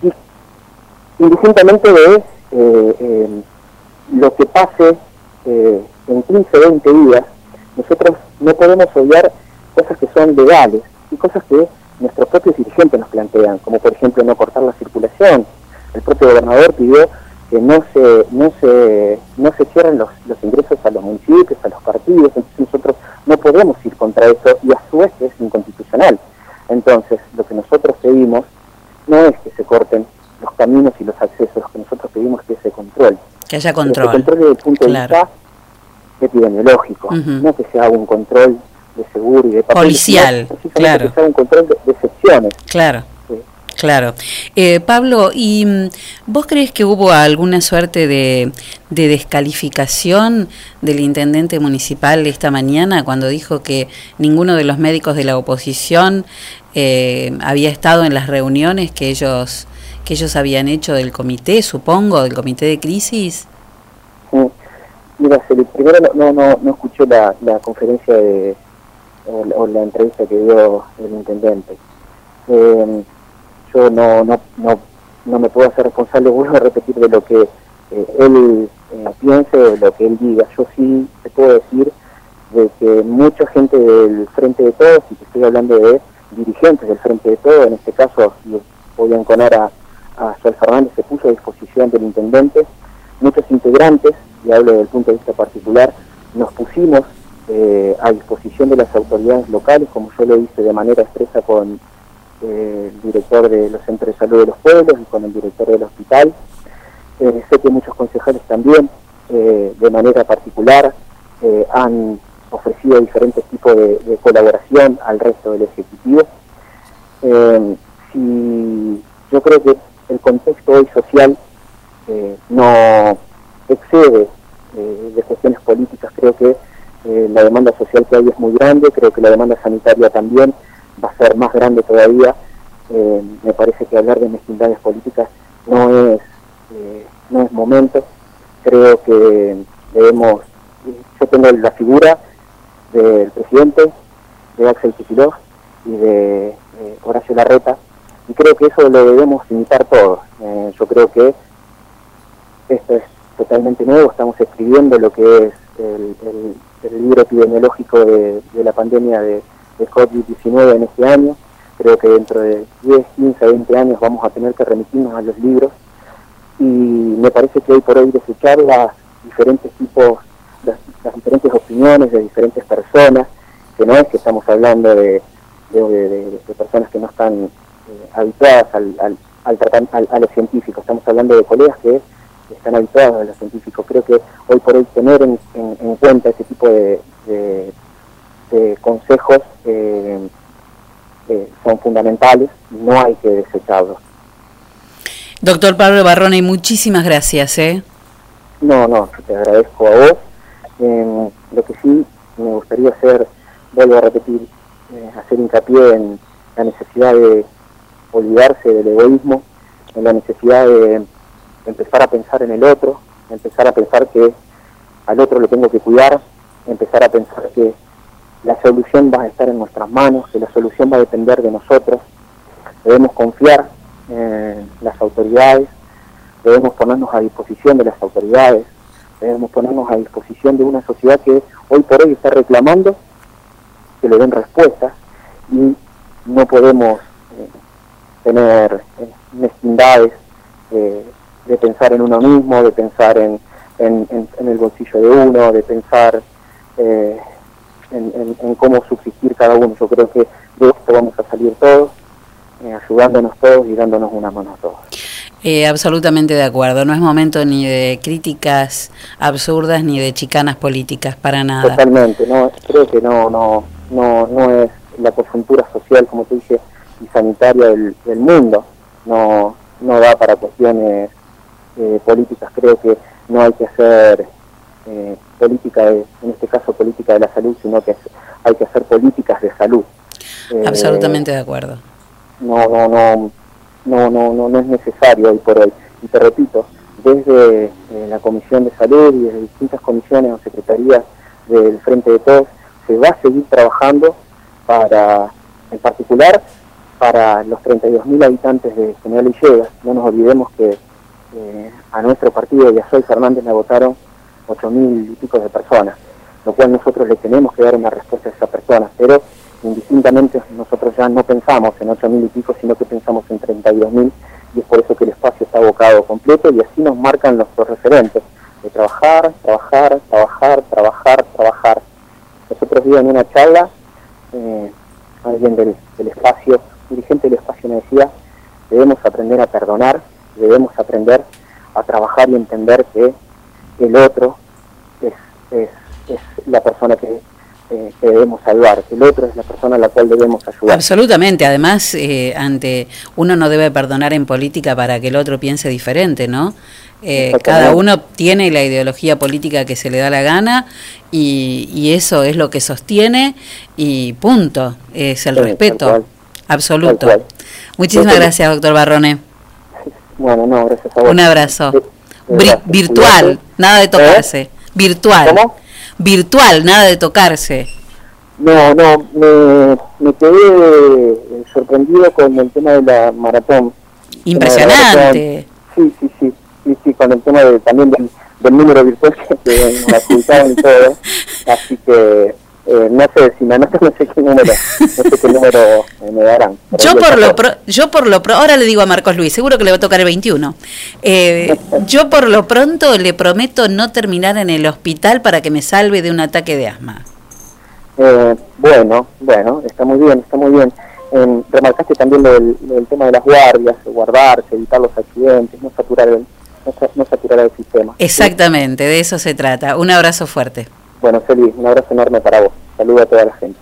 Y indistintamente de eh, eh, lo que pase eh, en 15, 20 días, nosotros no podemos obviar cosas que son legales y cosas que nuestros propios dirigentes nos plantean, como por ejemplo no cortar la circulación. El propio gobernador pidió que no se no se no se cierren los, los ingresos a los municipios, a los partidos, entonces nosotros no podemos ir contra eso y a su vez es inconstitucional. Entonces, lo que nosotros pedimos no es que se corten los caminos y los accesos, lo que nosotros pedimos es que se controle. Que haya control. Se controle desde el punto Claro. de vista epidemiológico, no que se haga un control de seguro y de papel, Policial, claro. que se haga un control de, de excepciones. Claro. Claro. Eh, Pablo, ¿y mm, vos crees que hubo alguna suerte de, de descalificación del intendente municipal esta mañana cuando dijo que ninguno de los médicos de la oposición eh, había estado en las reuniones que ellos que ellos habían hecho del comité, supongo, del comité de crisis? Sí. Mira, primero no, no, no, escuché la, la conferencia de, o, la, o la entrevista que dio el intendente. Eh, yo no, no, no, no me puedo hacer responsable, vuelvo a repetir, de lo que eh, él eh, piense, de lo que él diga. Yo sí te puedo decir de que mucha gente del Frente de Todos, y te estoy hablando de dirigentes del Frente de Todos, en este caso, voy a enconar a, a Fernández, se puso a disposición del intendente, muchos integrantes, y hablo desde el punto de vista particular, nos pusimos eh, a disposición de las autoridades locales, como yo lo hice de manera expresa con eh, el director de los centros de salud de los pueblos y con el director del hospital. Eh, sé que muchos concejales también, eh, de manera particular, han ofrecido diferentes tipos de, de colaboración al resto del Ejecutivo. Si yo creo que el contexto hoy social no excede de cuestiones políticas, creo que la demanda social que hay es muy grande, creo que la demanda sanitaria también va a ser más grande todavía. Eh, me parece que hablar de mezquindades políticas no es, eh, no es momento. Creo que debemos, yo tengo la figura del presidente, de Axel Kicillof y de eh, Horacio Larreta, y creo que eso lo debemos imitar todos. Eh, yo creo que esto es totalmente nuevo, estamos escribiendo lo que es el, libro epidemiológico de, de la pandemia de, de COVID-19 en este año. Creo que dentro de 10, 15, 20 años vamos a tener que remitirnos a los libros y me parece que hoy por hoy desechar las diferentes tipos, las, diferentes opiniones de diferentes personas, que no es que estamos hablando de, de, de- personas que no están eh, habituadas al, al, al al- a lo científico. Estamos hablando de colegas que están habituados a lo científico. Creo que hoy por hoy tener en, en- en cuenta ese tipo de, de consejos eh, eh, son fundamentales no hay que desecharlos. Doctor Pablo Barrone, muchísimas gracias. ¿eh? No, no, te agradezco a vos. Eh, lo que sí me gustaría hacer, vuelvo a repetir, eh, hacer hincapié en la necesidad de olvidarse del egoísmo, en la necesidad de empezar a pensar en el otro, empezar a pensar que al otro lo tengo que cuidar, empezar a pensar que la solución va a estar en nuestras manos, que la solución va a depender de nosotros. Debemos confiar en las autoridades, debemos ponernos a disposición de las autoridades, debemos ponernos a disposición de una sociedad que hoy por hoy está reclamando que le den respuestas y no podemos eh, tener eh, mezquindades eh, de pensar en uno mismo, de pensar en, en- el bolsillo de uno, de pensar en, en- en cómo subsistir cada uno. Yo creo que de esto vamos a salir todos, eh, ayudándonos todos y dándonos una mano a todos. Eh, absolutamente de acuerdo. No es momento ni de críticas absurdas ni de chicanas políticas, para nada. Totalmente, no, creo que no, no, no, no es la coyuntura social, como te dije, y sanitaria del, del mundo, no, no da para cuestiones eh, políticas, creo que no hay que hacer eh, política, de- en este caso política de la salud, sino que hay que hacer políticas de salud. Eh, Absolutamente de acuerdo. no, no, no, no, no, no, no es necesario hoy por hoy. Y te repito, desde eh, la Comisión de Salud y desde distintas comisiones o secretarías del Frente de Todos, se va a seguir trabajando para, en particular, para los 32.000 habitantes de General Villegas. No nos olvidemos que eh, a nuestro partido y a Sol Fernández la votaron 8.000 y pico de personas, lo cual nosotros le tenemos que dar una respuesta a esas personas, pero indistintamente nosotros ya no pensamos en 8.000 y pico, sino que pensamos en 32.000 y es por eso que el espacio está abocado completo y así nos marcan nuestros referentes de trabajar, trabajar, trabajar, trabajar, trabajar. Nosotros días en una charla, eh, alguien del espacio, dirigente del espacio me decía, debemos aprender a perdonar, debemos aprender a trabajar y entender que el otro es, es, es la persona que, eh, que debemos salvar, el otro es la persona a la cual debemos ayudar. Absolutamente. Además, eh, ante uno no debe perdonar en política para que el otro piense diferente, ¿no? Eh, cada uno tiene la ideología política que se le da la gana y, y eso es lo que sostiene y punto. Es el Sí, tal respeto cual. absoluto. Tal cual. Muchísimas Yo gracias, doctor Barrone. Bueno, no, gracias a vos. Un abrazo. Virtual, nada de tocarse. Virtual. ¿Cómo? Virtual, nada de tocarse. No, no, me, me quedé eh, sorprendido con el tema de la maratón. Impresionante. Sí, sí, sí, sí, sí, con el tema de, también del, del número virtual que, nos adjudicaron y todo. Así que eh, no sé si me anoto, no sé qué número, no sé qué número eh, me darán. Yo por lo pro, yo por lo pro, ahora le digo a Marcos Luis, seguro que le va a tocar el 21. Eh, yo por lo pronto le prometo no terminar en el hospital para que me salve de un ataque de asma. Eh, bueno, bueno, está muy bien, está muy bien. Eh, remarcaste también lo del, lo del tema de las guardias, guardarse, evitar los accidentes, no saturar el, no, no saturar el sistema. Exactamente, de eso se trata. Un abrazo fuerte. Bueno, Celi, un abrazo enorme para vos. Saludo a toda la gente.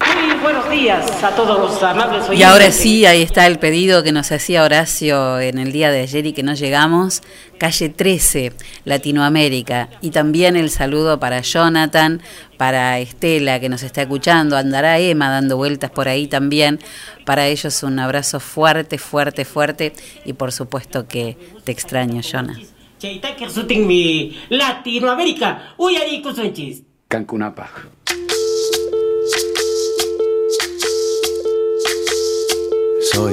Muy buenos días a todos los amables oyentes. Y ahora sí, ahí está el pedido que nos hacía Horacio en el día de ayer y que no llegamos. Calle 13, Latinoamérica. Y también el saludo para Jonathan, para Estela que nos está escuchando. Andará Emma dando vueltas por ahí también. Para ellos un abrazo fuerte, fuerte, fuerte. Y por supuesto que te extraño, Jonah. Chaitaker Suting mi Latinoamérica. Uy, ahí kusunchis. Cancunapa. Soy,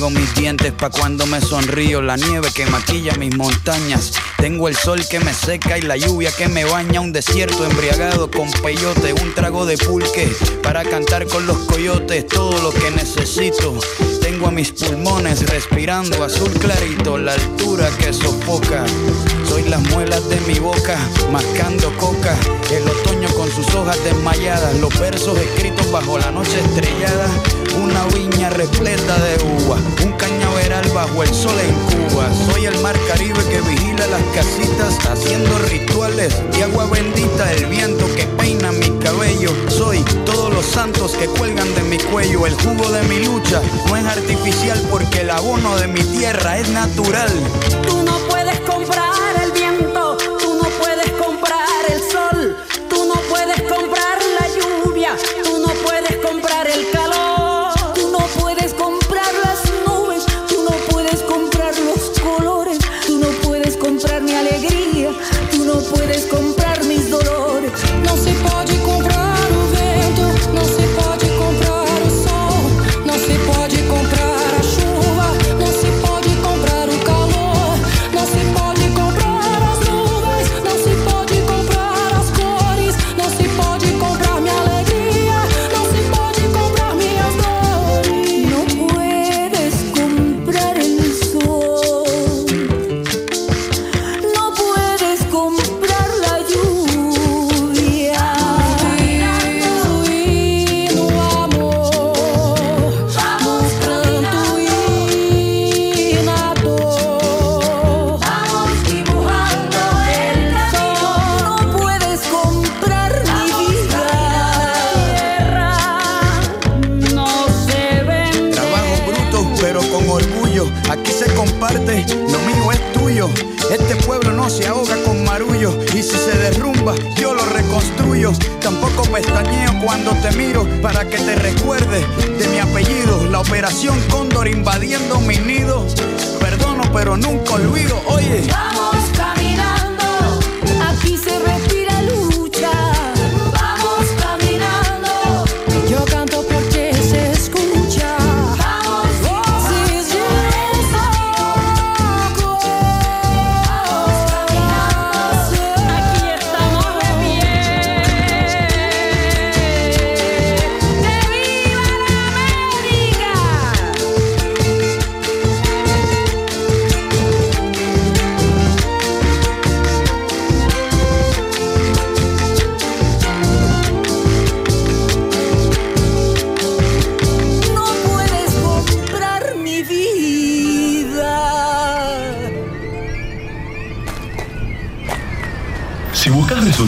tengo mis dientes pa' cuando me sonrío, la nieve que maquilla mis montañas, tengo el sol que me seca y la lluvia que me baña, un desierto embriagado con peyote, un trago de pulque para cantar con los coyotes, todo lo que necesito. Tengo a mis pulmones respirando azul clarito, la altura que sofoca. Soy las muelas de mi boca, mascando coca. El otoño con sus hojas desmayadas, los versos escritos bajo la noche estrellada. Una viña repleta de uva, un cañaveral bajo el sol en Cuba. Soy el mar Caribe que vigila las casitas, haciendo rituales de agua bendita. El viento que peina mi cabello. Soy todos los santos que cuelgan de mi cuello. El jugo de mi lucha no es artificial porque el abono de mi tierra es natural. Tú no puedes comprar cuando te miro para que te recuerde de mi apellido. La operación Cóndor invadiendo mi nido. Perdono, pero nunca olvido. Oye.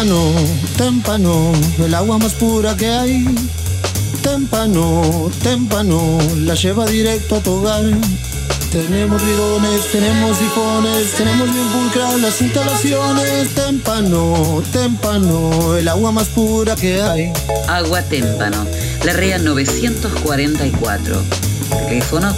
Témpano, témpano, el agua más pura que hay. Témpano, témpano, la lleva directo a tu hogar. Tenemos bidones, tenemos sifones, tenemos bien pulcras las instalaciones. Témpano, témpano, el agua más pura que hay. Agua Témpano, la REA 944. Teléfono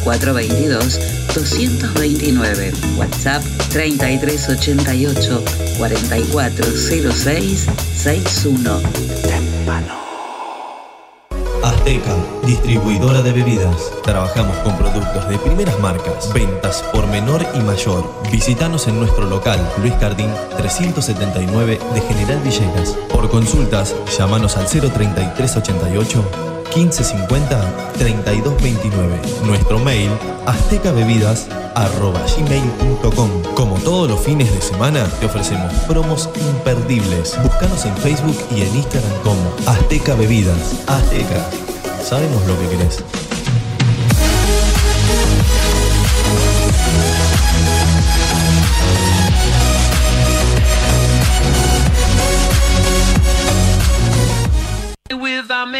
422-229. WhatsApp 3388 4406 61. Azteca, distribuidora de bebidas. Trabajamos con productos de primeras marcas, ventas por menor y mayor. Visítanos en nuestro local, Luis Cardín 379 de General Villegas. Por consultas, llámanos al 03388 1550 3229. Nuestro mail aztecabebidas@gmail.com. Como todos los fines de semana, te ofrecemos promos imperdibles. Búscanos en Facebook y en Instagram como Azteca Bebidas. Azteca. Sabemos lo que querés.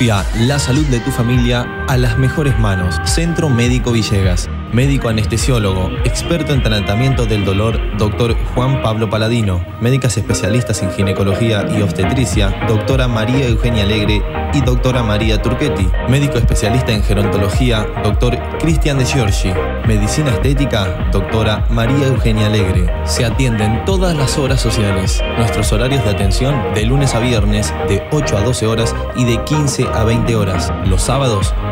Confía la salud de tu familia a las mejores manos. Centro Médico Villegas. Médico anestesiólogo, experto en tratamiento del dolor, doctor Juan Pablo Paladino. Médicas especialistas en ginecología y obstetricia, doctora María Eugenia Alegre y doctora María Turquetti. Médico especialista en gerontología, doctor Cristian de Giorgi. Medicina estética, doctora María Eugenia Alegre. Se atienden todas las horas sociales. Nuestros horarios de atención de lunes a viernes de 8 a 12 horas y de 15 a 20 horas. Los sábados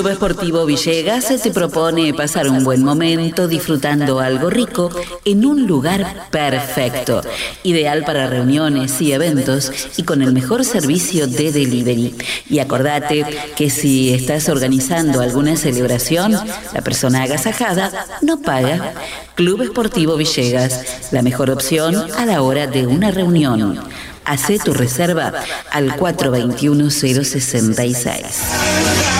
Club Esportivo Villegas te propone pasar un buen momento disfrutando algo rico en un lugar perfecto, ideal para reuniones y eventos y con el mejor servicio de delivery. Y acordate que si estás organizando alguna celebración, la persona agasajada no paga. Club Esportivo Villegas, la mejor opción a la hora de una reunión. Hacé tu reserva al 421-066.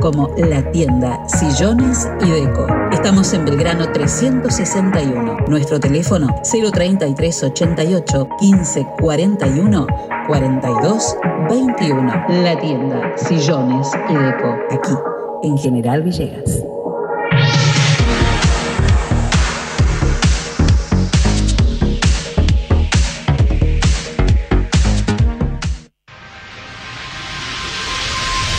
como La Tienda Sillones y Deco. Estamos en Belgrano 361. Nuestro teléfono 033 88 15 41 42 21. La Tienda Sillones y Deco. Aquí, en General Villegas.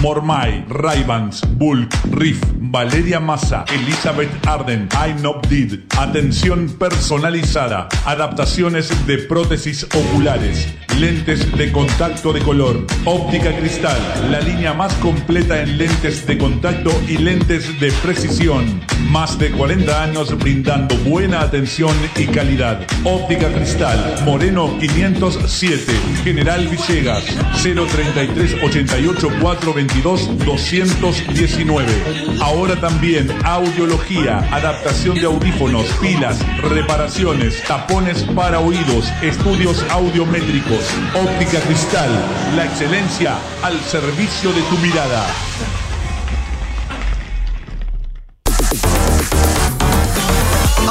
Mormai, Ray-Bans, Bulk, Riff, Valeria Massa, Elizabeth Arden, Did. Atención personalizada, adaptaciones de prótesis oculares, lentes de contacto de color, óptica cristal, la línea más completa en lentes de contacto y lentes de precisión. Más de 40 años brindando buena atención y calidad. Óptica cristal, Moreno 507, General Villegas, 033 88 422 219. Ahora también audiología, adaptación de audífonos, pilas, reparaciones, tapones para oídos, estudios audiométricos, óptica cristal, la excelencia al servicio de tu mirada.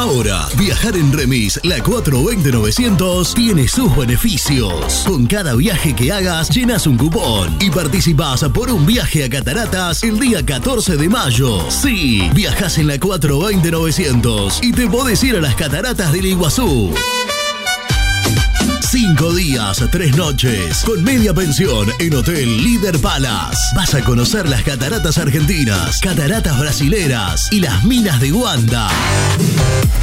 Ahora, viajar en remis la 420-900 tiene sus beneficios. Con cada viaje que hagas, llenas un cupón y participas por un viaje a Cataratas el día 14 de mayo. Sí, viajas en la 420-900 y te podés ir a las Cataratas del Iguazú. Cinco días, tres noches, con media pensión en Hotel Líder Palace. Vas a conocer las cataratas argentinas, cataratas brasileras y las minas de Guanda.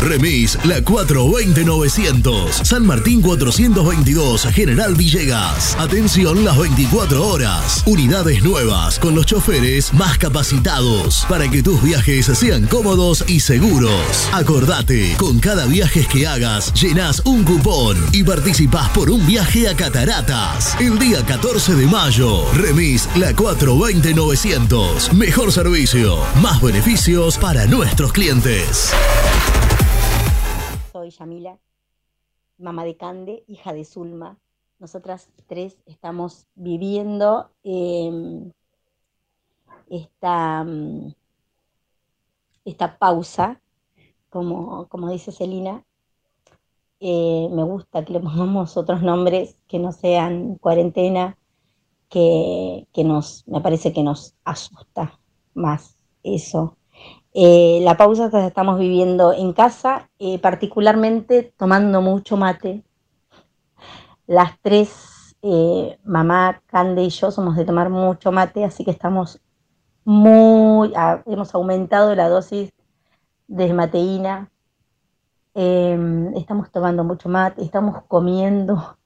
Remis, la 420-900, San Martín 422, General Villegas. Atención las 24 horas. Unidades nuevas con los choferes más capacitados para que tus viajes sean cómodos y seguros. Acordate, con cada viaje que hagas, llenas un cupón y participas por un viaje a Cataratas. El día 14 de mayo, remis la 420-900. Mejor servicio, más beneficios para nuestros clientes. Soy Yamila, mamá de Cande, hija de Zulma. Nosotras tres estamos viviendo eh, esta, mm, esta pausa, como, como dice Celina. Eh, me gusta que le pongamos otros nombres que no sean cuarentena, que, que nos, me parece que nos asusta más eso. Eh, la pausa que estamos viviendo en casa, eh, particularmente tomando mucho mate. Las tres, mamá, Cande y yo, somos de tomar mucho mate, así que estamos muy, hemos aumentado la dosis de mateína. Em, estamos tomando mucho mate, estamos comiendo,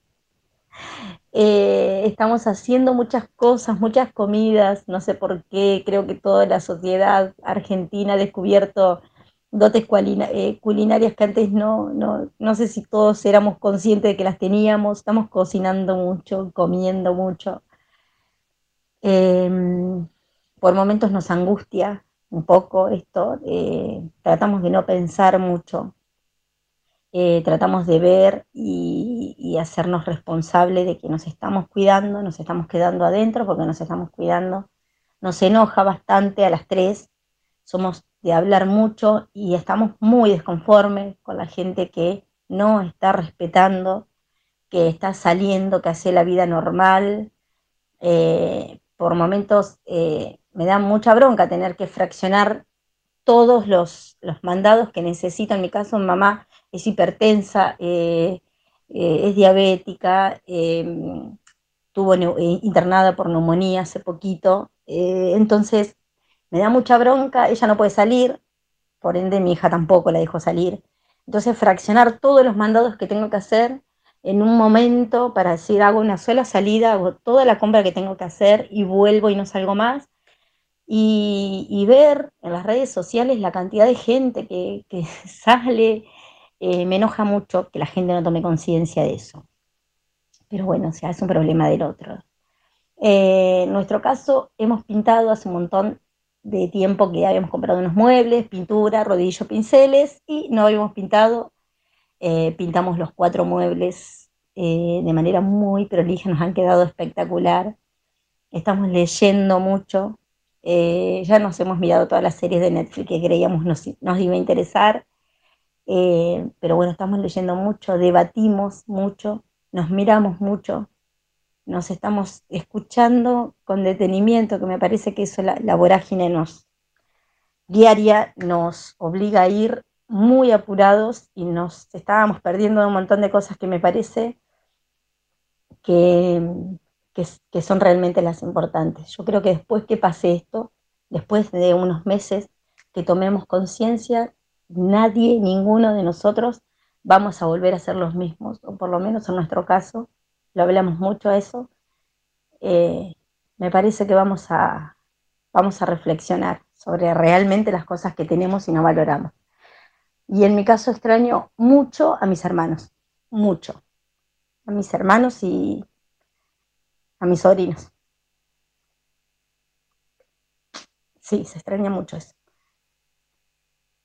eh, estamos haciendo muchas cosas, muchas comidas, no sé por qué, creo que toda la sociedad argentina ha descubierto dotes eh, culinarias que antes no, no, no sé si todos éramos conscientes de que las teníamos, estamos cocinando mucho, comiendo mucho. Em, por momentos nos angustia un poco esto, eh, tratamos de no pensar mucho, eh, tratamos de ver y, hacernos responsable de que nos estamos cuidando, nos estamos quedando adentro porque nos estamos cuidando. Nos enoja bastante a las tres, somos de hablar mucho y estamos muy desconformes con la gente que no está respetando, que está saliendo, que hace la vida normal. Eh, por momentos eh, me da mucha bronca tener que fraccionar todos los, los mandados que necesito. En mi caso, mamá es hipertensa, eh, eh, es diabética, estuvo neu- eh, internada por neumonía hace poquito. eh, entonces, me da mucha bronca, ella no puede salir, por ende mi hija tampoco la dejó salir. Entonces, fraccionar todos los mandados que tengo que hacer en un momento para decir, hago una sola salida, hago toda la compra que tengo que hacer y vuelvo y no salgo más. Y, y ver en las redes sociales la cantidad de gente que, que sale, eh, me enoja mucho que la gente no tome conciencia de eso. Pero bueno, o sea, es un problema del otro. Eh, en nuestro caso, hemos pintado hace un montón de tiempo que habíamos comprado unos muebles, pintura, rodillo, pinceles y no habíamos pintado. Eh, pintamos los cuatro muebles de manera muy prolija, nos han quedado espectacular. Estamos leyendo mucho. Ya nos hemos mirado todas las series de Netflix que creíamos nos, nos iba a interesar. Eh, pero bueno, estamos leyendo mucho, debatimos mucho, nos miramos mucho, nos estamos escuchando con detenimiento, que me parece que eso la, la vorágine nos diaria nos obliga a ir muy apurados y nos estábamos perdiendo un montón de cosas que me parece que, que, que son realmente las importantes. Yo creo que después que pase esto, después de unos meses que tomemos conciencia, nadie, ninguno de nosotros vamos a volver a ser los mismos, o por lo menos en nuestro caso, lo hablamos mucho eso. Eh, me parece que vamos a, vamos a reflexionar sobre realmente las cosas que tenemos y no valoramos. Y en mi caso extraño mucho a mis hermanos, mucho. A mis hermanos y a mis sobrinos. Sí, se extraña mucho eso.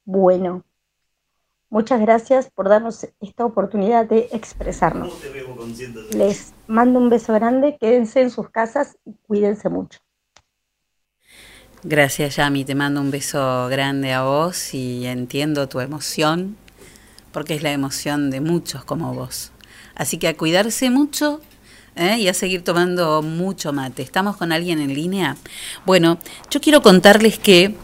Bueno, muchas gracias por darnos esta oportunidad de expresarnos. Les mando un beso grande, quédense en sus casas y cuídense mucho. Gracias, Yami. Te mando un beso grande a vos y entiendo tu emoción, porque es la emoción de muchos como vos. Así que a cuidarse mucho ¿eh? y a seguir tomando mucho mate. ¿Estamos con alguien en línea? Bueno, yo quiero contarles que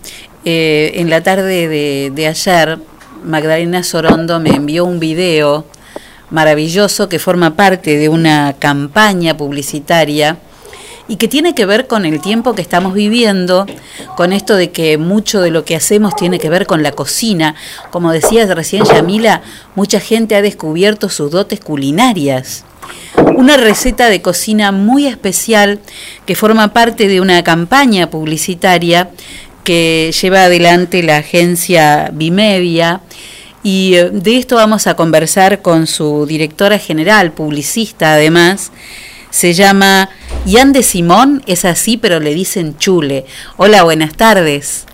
eh, en la tarde de, de ayer, Magdalena Sorondo me envió un video maravilloso que forma parte de una campaña publicitaria y que tiene que ver con el tiempo que estamos viviendo, con esto de que mucho de lo que hacemos tiene que ver con la cocina. Como decías recién, Yamila, mucha gente ha descubierto sus dotes culinarias. Una receta de cocina muy especial que forma parte de una campaña publicitaria que lleva adelante la agencia Bimedia. Y eh, de esto vamos a conversar con su directora general, publicista además, se llama Yande Simón, es así, pero le dicen Chule. Hola, buenas tardes.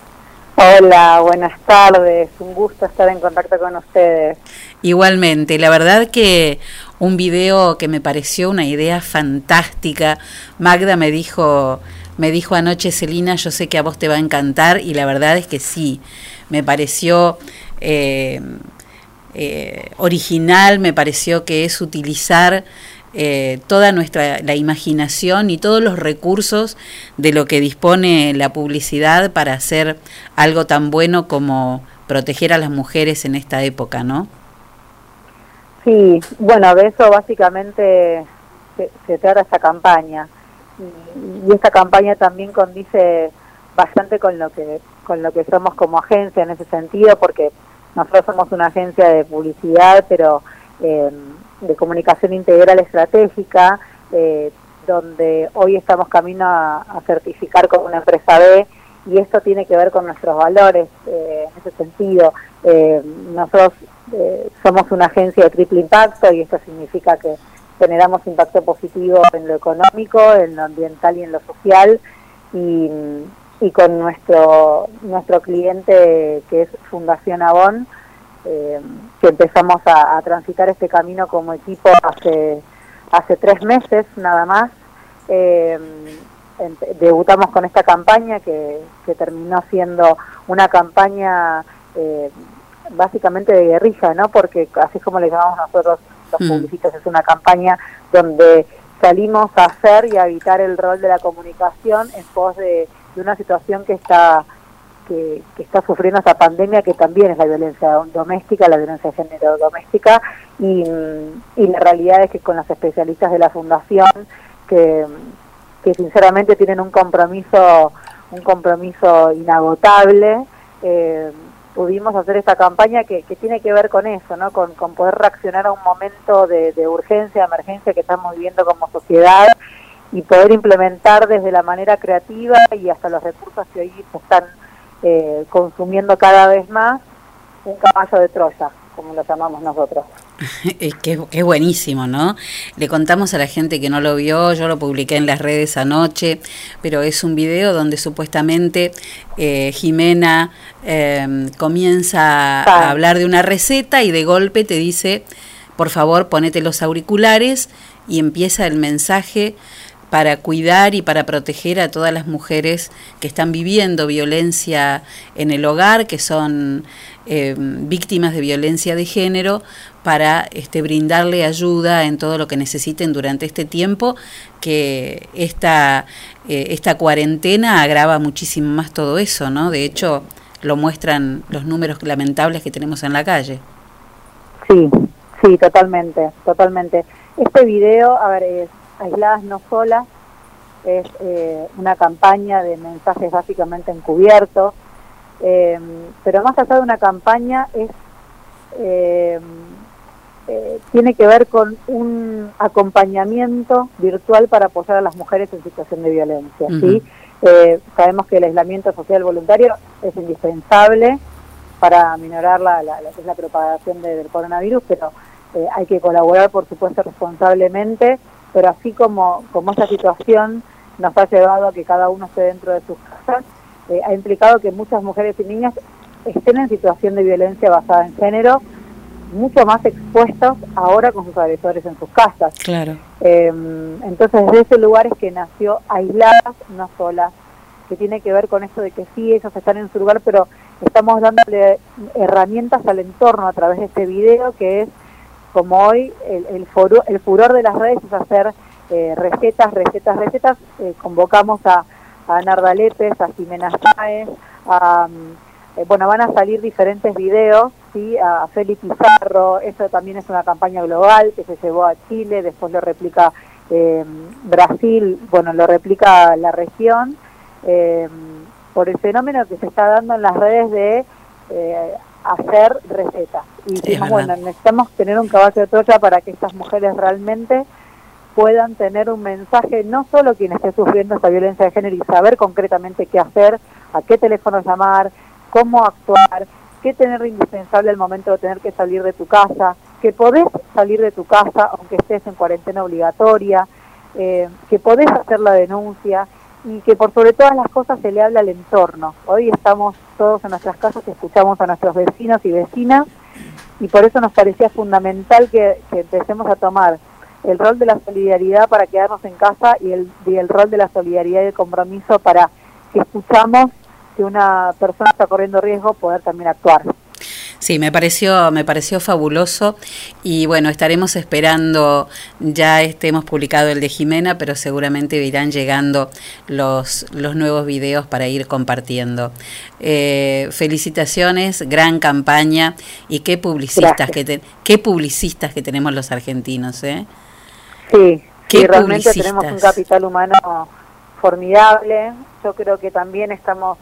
Hola, buenas tardes. Un gusto estar en contacto con ustedes. Igualmente, la verdad que un video que me pareció una idea fantástica. Magda me dijo, me dijo anoche, Celina, yo sé que a vos te va a encantar y la verdad es que sí, me pareció eh, eh, original, me pareció que es utilizar eh, toda nuestra la imaginación y todos los recursos de lo que dispone la publicidad para hacer algo tan bueno como proteger a las mujeres en esta época, ¿no? Sí, bueno, de eso básicamente se, se trata esta campaña. Y, esta campaña también condice bastante con lo que con lo que somos como agencia en ese sentido, porque nosotros somos una agencia de publicidad, pero eh, de comunicación integral estratégica, eh, donde hoy estamos camino a, a, certificar como una empresa B y esto tiene que ver con nuestros valores eh, en ese sentido. Eh, nosotros eh, somos una agencia de triple impacto y esto significa que generamos impacto positivo en lo económico, en lo ambiental y en lo social y, con nuestro nuestro cliente que es Fundación Avon, eh, que empezamos a, transitar este camino como equipo hace hace tres meses nada más. Eh, debutamos con esta campaña que, que terminó siendo una campaña eh, básicamente de guerrilla, ¿no? Porque así es como le llamamos nosotros los Mm. publicistas, es una campaña donde salimos a hacer y a evitar el rol de la comunicación en pos de, de una situación que está que, que está sufriendo esta pandemia que también es la violencia doméstica, la violencia de género doméstica y, y la realidad es que con los especialistas de la fundación que, que sinceramente tienen un compromiso un compromiso inagotable eh, pudimos hacer esta campaña que, tiene que ver con eso, ¿no? con, poder reaccionar a un momento de, urgencia, emergencia que estamos viviendo como sociedad y poder implementar desde la manera creativa y hasta los recursos que hoy se están eh, consumiendo cada vez más, un caballo de Troya, como lo llamamos nosotros. Es que, que es buenísimo, ¿no? Le contamos a la gente que no lo vio, yo lo publiqué en las redes anoche, pero es un video donde supuestamente eh, Jimena eh, comienza a hablar de una receta y de golpe te dice, por favor, ponete los auriculares y empieza el mensaje para cuidar y para proteger a todas las mujeres que están viviendo violencia en el hogar, que son eh, víctimas de violencia de género, para este, brindarle ayuda en todo lo que necesiten durante este tiempo, que esta, eh, esta cuarentena agrava muchísimo más todo eso, ¿no? De hecho, lo muestran los números lamentables que tenemos en la calle. Sí, sí, totalmente, totalmente. Este video, a ver, es Aisladas No Solas, es eh, una campaña de mensajes básicamente encubiertos, eh, pero más allá de una campaña es eh, tiene que ver con un acompañamiento virtual para apoyar a las mujeres en situación de violencia. ¿sí? Sabemos que el aislamiento social voluntario es indispensable para minorar la, la, la propagación de- del coronavirus, pero hay que colaborar, por supuesto, responsablemente, pero así como, como esta situación nos ha llevado a que cada uno esté dentro de sus casas, eh, ha implicado que muchas mujeres y niñas estén en situación de violencia basada en género, mucho más expuestos ahora con sus agresores en sus casas. Claro. Eh, entonces, desde ese lugar es que nació Aisladas, no solas, que tiene que ver con esto de que sí, ellos están en su lugar, pero estamos dándole herramientas al entorno a través de este video, que es como hoy el, el, el furor de las redes es hacer eh, recetas, recetas, recetas. Eh, convocamos a, a Narda Lépez, a Jimena Sáez, a, mm, eh, bueno, van a salir diferentes videos, ¿sí? a Feli Pizarro, esto también es una campaña global que se llevó a Chile, después lo replica Brasil, bueno, lo replica la región, por el fenómeno que se está dando en las redes de hacer recetas. Y dijimos, bueno, necesitamos tener un caballo de Troya para que estas mujeres realmente puedan tener un mensaje, no solo quien esté sufriendo esta violencia de género y saber concretamente qué hacer, a qué teléfono llamar, cómo actuar, qué tener indispensable al momento de tener que salir de tu casa, que podés salir de tu casa aunque estés en cuarentena obligatoria, eh, que podés hacer la denuncia y que por sobre todas las cosas se le habla al entorno. Hoy estamos todos en nuestras casas y escuchamos a nuestros vecinos y vecinas y por eso nos parecía fundamental que, que empecemos a tomar el rol de la solidaridad para quedarnos en casa y el, y el rol de la solidaridad y el compromiso para que escuchamos que una persona está corriendo riesgo poder también actuar. Sí, me pareció, me pareció fabuloso y bueno, estaremos esperando, ya este, hemos publicado el de Jimena, pero seguramente irán llegando los, los nuevos videos para ir compartiendo. Eh, felicitaciones, gran campaña y qué publicistas Gracias. que te- qué publicistas que tenemos los argentinos, ¿eh? Sí, Qué sí, realmente tenemos un capital humano formidable. Yo creo que también estamos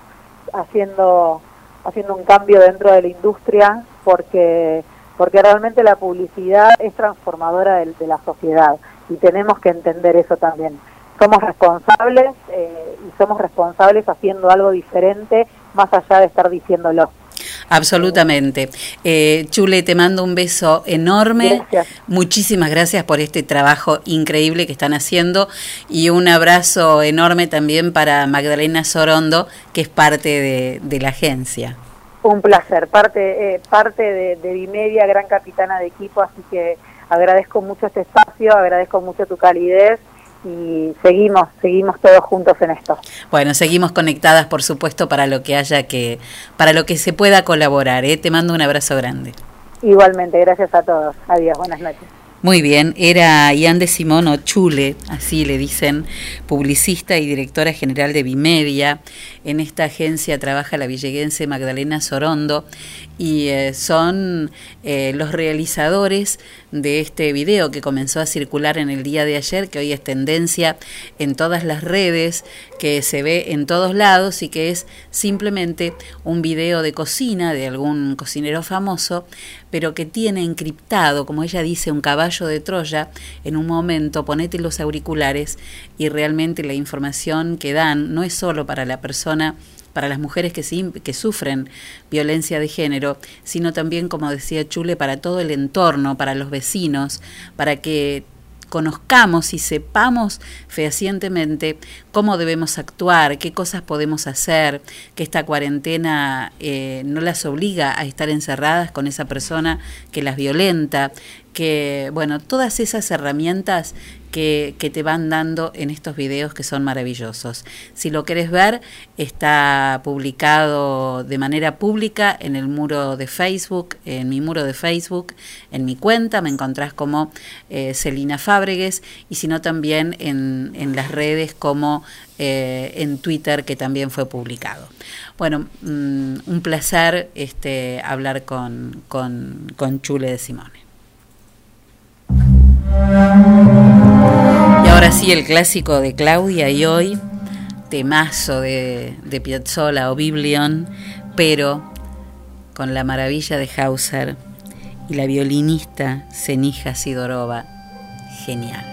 haciendo haciendo un cambio dentro de la industria porque porque realmente la publicidad es transformadora del- de, la sociedad y tenemos que entender eso también. Somos responsables eh, y somos responsables haciendo algo diferente más allá de estar diciéndolo. Absolutamente. Eh, Chule, te mando un beso enorme. Muchísimas gracias por este trabajo increíble que están haciendo y un abrazo enorme también para Magdalena Sorondo, que es parte de, de la agencia. Un placer, parte, eh, parte de, de Bimedia, gran capitana de equipo, así que agradezco mucho este espacio, agradezco mucho tu calidez y seguimos, seguimos todos juntos en esto. Bueno, seguimos conectadas, por supuesto, para lo que haya que, para lo que se pueda colaborar. ¿eh? Te mando un abrazo grande. Igualmente, gracias a todos. Adiós, buenas noches. Muy bien, era Ian de Simón o Chule, así le dicen, publicista y directora general de Bimedia. En esta agencia trabaja la villeguense Magdalena Sorondo y eh, son eh, los realizadores de este video que comenzó a circular en el día de ayer, que hoy es tendencia en todas las redes, que se ve en todos lados y que es simplemente un video de cocina de algún cocinero famoso, pero que tiene encriptado, como ella dice, un caballo de Troya. En un momento ponete los auriculares y realmente la información que dan no es solo para la persona para las mujeres que, sufren violencia de género, sino también, como decía Chule, para todo el entorno, para los vecinos, para que conozcamos y sepamos fehacientemente cómo debemos actuar, qué cosas podemos hacer, que esta cuarentena eh, no las obliga a estar encerradas con esa persona que las violenta, que, bueno, todas esas herramientas que, te van dando en estos videos que son maravillosos. Si lo querés ver, está publicado de manera pública en el muro de Facebook, en mi muro de Facebook, en mi cuenta, me encontrás como eh, Celina Fábregues, y si no también en, en las redes como eh, en Twitter, que también fue publicado. Bueno, mm, un placer este, hablar con, con, con Chule de Simone. Y ahora sí, el clásico de Claudia y hoy, temazo de, de Piazzolla o Biblion, pero con la maravilla de Hauser y la violinista Senija Sidorova. Genial.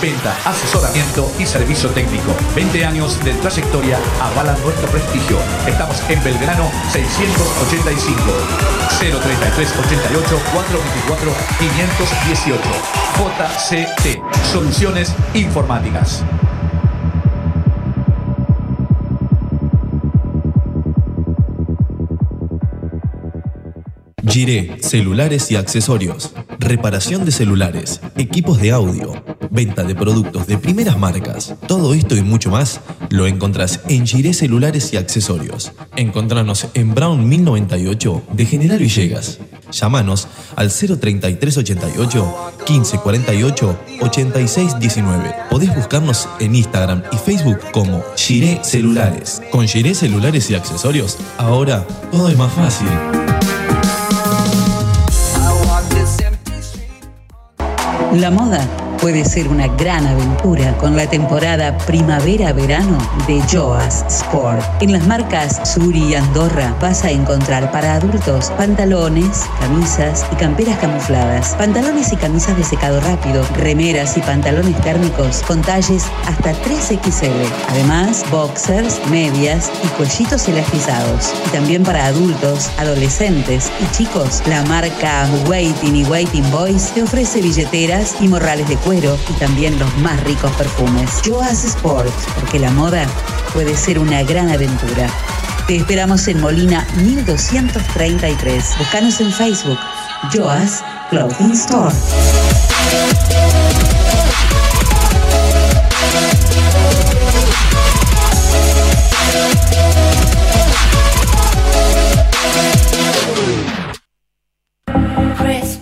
Venta, asesoramiento y servicio técnico. 20 años de trayectoria avalan nuestro prestigio. Estamos en Belgrano 685 033 88 424 518 JCT Soluciones Informáticas. Giré, celulares y accesorios. Reparación de celulares, equipos de audio, venta de productos de primeras marcas. Todo esto y mucho más lo encontrás en Giré Celulares y Accesorios. Encontranos en Brown 1098 de General Villegas. Llámanos al 03388 1548 8619. Podés buscarnos en Instagram y Facebook como Giré Celulares. Con Giré Celulares y Accesorios, ahora todo es más fácil. La moda puede ser una gran aventura con la temporada primavera-verano de Joas Sport. En las marcas Suri y Andorra vas a encontrar para adultos pantalones, camisas y camperas camufladas, pantalones y camisas de secado rápido, remeras y pantalones térmicos con talles hasta 3XL. Además, boxers, medias y cuellitos elastizados. Y también para adultos, adolescentes y chicos, la marca Waiting y Waiting Boys te ofrece billeteras y morrales de cuero y también los más ricos perfumes. Joas Sport, porque la moda puede ser una gran aventura. Te esperamos en Molina 1233. Búscanos en Facebook, Joas Clothing Store.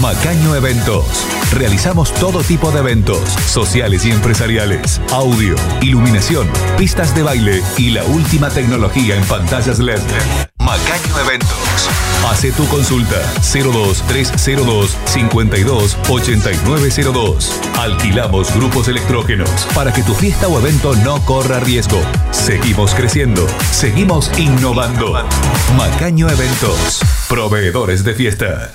Macaño Eventos. Realizamos todo tipo de eventos, sociales y empresariales, audio, iluminación, pistas de baile y la última tecnología en pantallas LED. Macaño Eventos. Hace tu consulta 02302 52 8902. Alquilamos grupos electrógenos para que tu fiesta o evento no corra riesgo. Seguimos creciendo, seguimos innovando. Macaño Eventos. Proveedores de fiesta.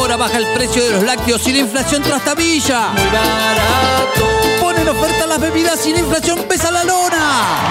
Ahora baja el precio de los lácteos y la inflación trastabilla. Muy barato. Ponen oferta las bebidas y la inflación pesa la lona.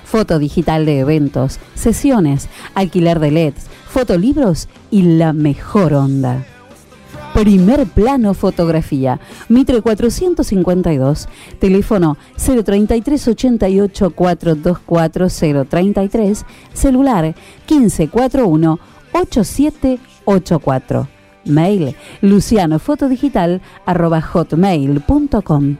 foto digital de eventos, sesiones, alquiler de LEDs, fotolibros y la mejor onda. Primer plano fotografía, Mitre 452, teléfono 033 88 424 033, celular 1541 8784. Mail lucianofotodigital arroba hotmail.com.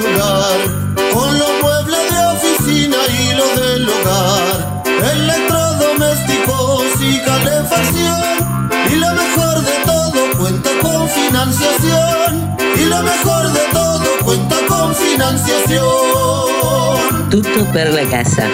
con los muebles de oficina y los del hogar, electrodomésticos y calefacción. Y lo mejor de todo cuenta con financiación. Y lo mejor de todo cuenta con financiación. Tutto per la casa.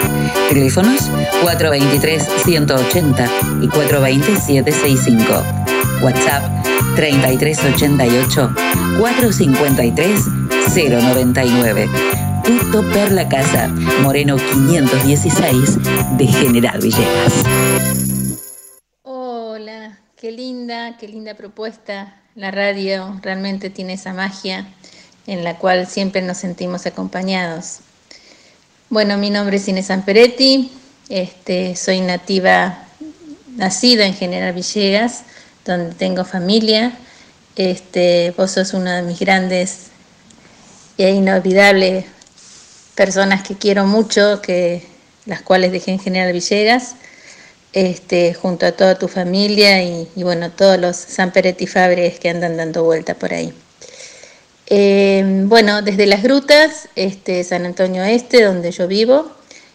Teléfonos 423-180 y 420-765. WhatsApp 3388-453-099. Tutto per la casa. Moreno 516 de General Villegas. Hola, qué linda, qué linda propuesta. La radio realmente tiene esa magia en la cual siempre nos sentimos acompañados. Bueno, mi nombre es Inés Amperetti, este, soy nativa, nacida en General Villegas, donde tengo familia. Este, vos sos una de mis grandes e inolvidables personas que quiero mucho, que, las cuales dejé en General Villegas, este, junto a toda tu familia y, y bueno, todos los San Peretti Fabres que andan dando vuelta por ahí. Eh, bueno, desde las grutas, este, San Antonio Este, donde yo vivo,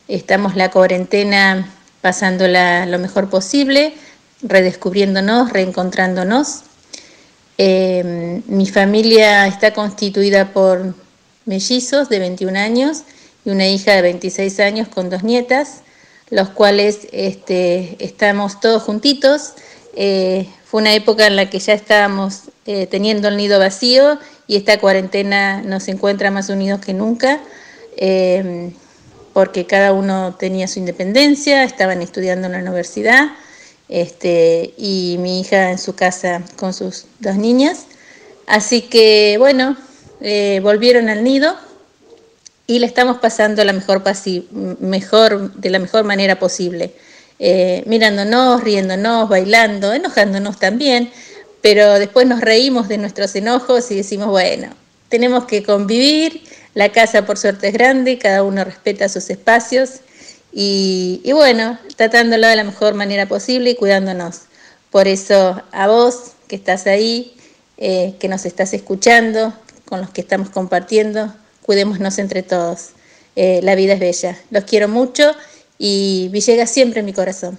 estamos la cuarentena pasándola lo mejor posible, redescubriéndonos, reencontrándonos. Eh, mi familia está constituida por mellizos de 21 años y una hija de 26 años con dos nietas, los cuales este, estamos todos juntitos. Eh, fue una época en la que ya estábamos eh, teniendo el nido vacío y esta cuarentena nos encuentra más unidos que nunca, eh, porque cada uno tenía su independencia, estaban estudiando en la universidad, este, y mi hija en su casa con sus dos niñas. Así que bueno, eh, volvieron al nido y le estamos pasando la mejor, mejor de la mejor manera posible. Eh, mirándonos, riéndonos, bailando, enojándonos también, pero después nos reímos de nuestros enojos y decimos, bueno, tenemos que convivir, la casa por suerte es grande, cada uno respeta sus espacios y, bueno, tratándolo de la mejor manera posible y cuidándonos. Por eso a vos que estás ahí, eh, que nos estás escuchando, con los que estamos compartiendo, cuidémonos entre todos. Eh, la vida es bella. Los quiero mucho y Villegas siempre en mi corazón.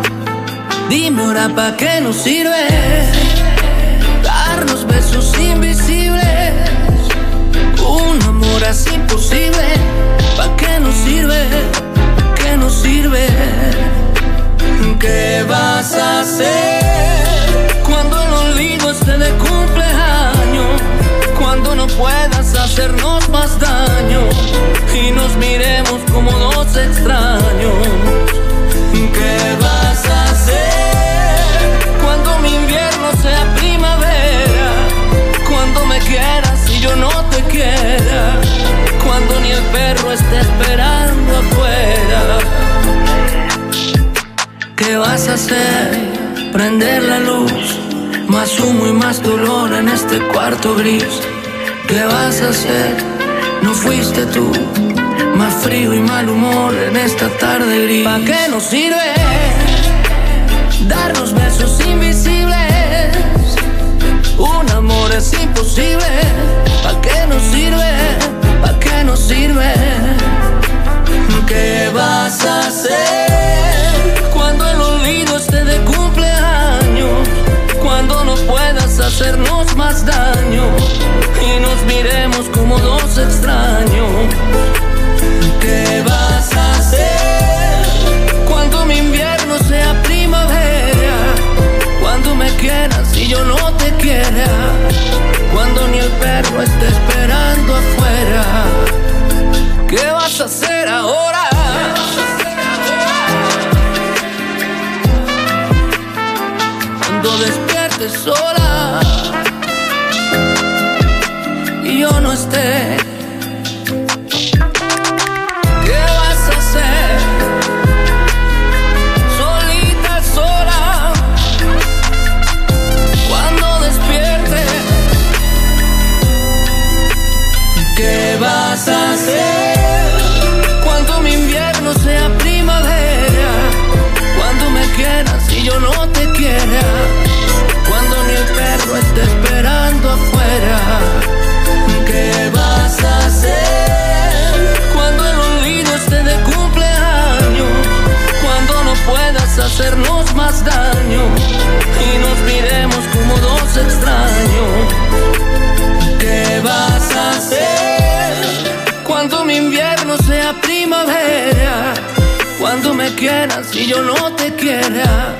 Dime ahora pa' qué nos sirve darnos besos invisibles. Un amor así imposible, ¿pa' qué nos sirve? ¿Qué nos sirve? ¿Qué vas a hacer cuando el olvido esté de cumpleaños? Cuando no puedas hacernos más daño y nos miremos como dos extraños. ¿Qué vas a hacer invierno sea primavera? Cuando me quieras y yo no te quiera. Cuando ni el perro esté esperando afuera. ¿Qué vas a hacer? Prender la luz, más humo y más dolor en este cuarto gris. ¿Qué vas a hacer? No fuiste tú, más frío y mal humor en esta tarde gris. ¿Para qué nos sirve es imposible. ¿Para qué nos sirve? ¿Para qué nos sirve? ¿Qué vas a hacer cuando el olvido esté de cumpleaños? Cuando no puedas hacernos más daño y nos miremos como dos extraños. Esté esperando afuera. ¿Qué vas a hacer ahora? Cuando despiertes sola y yo no te quiera.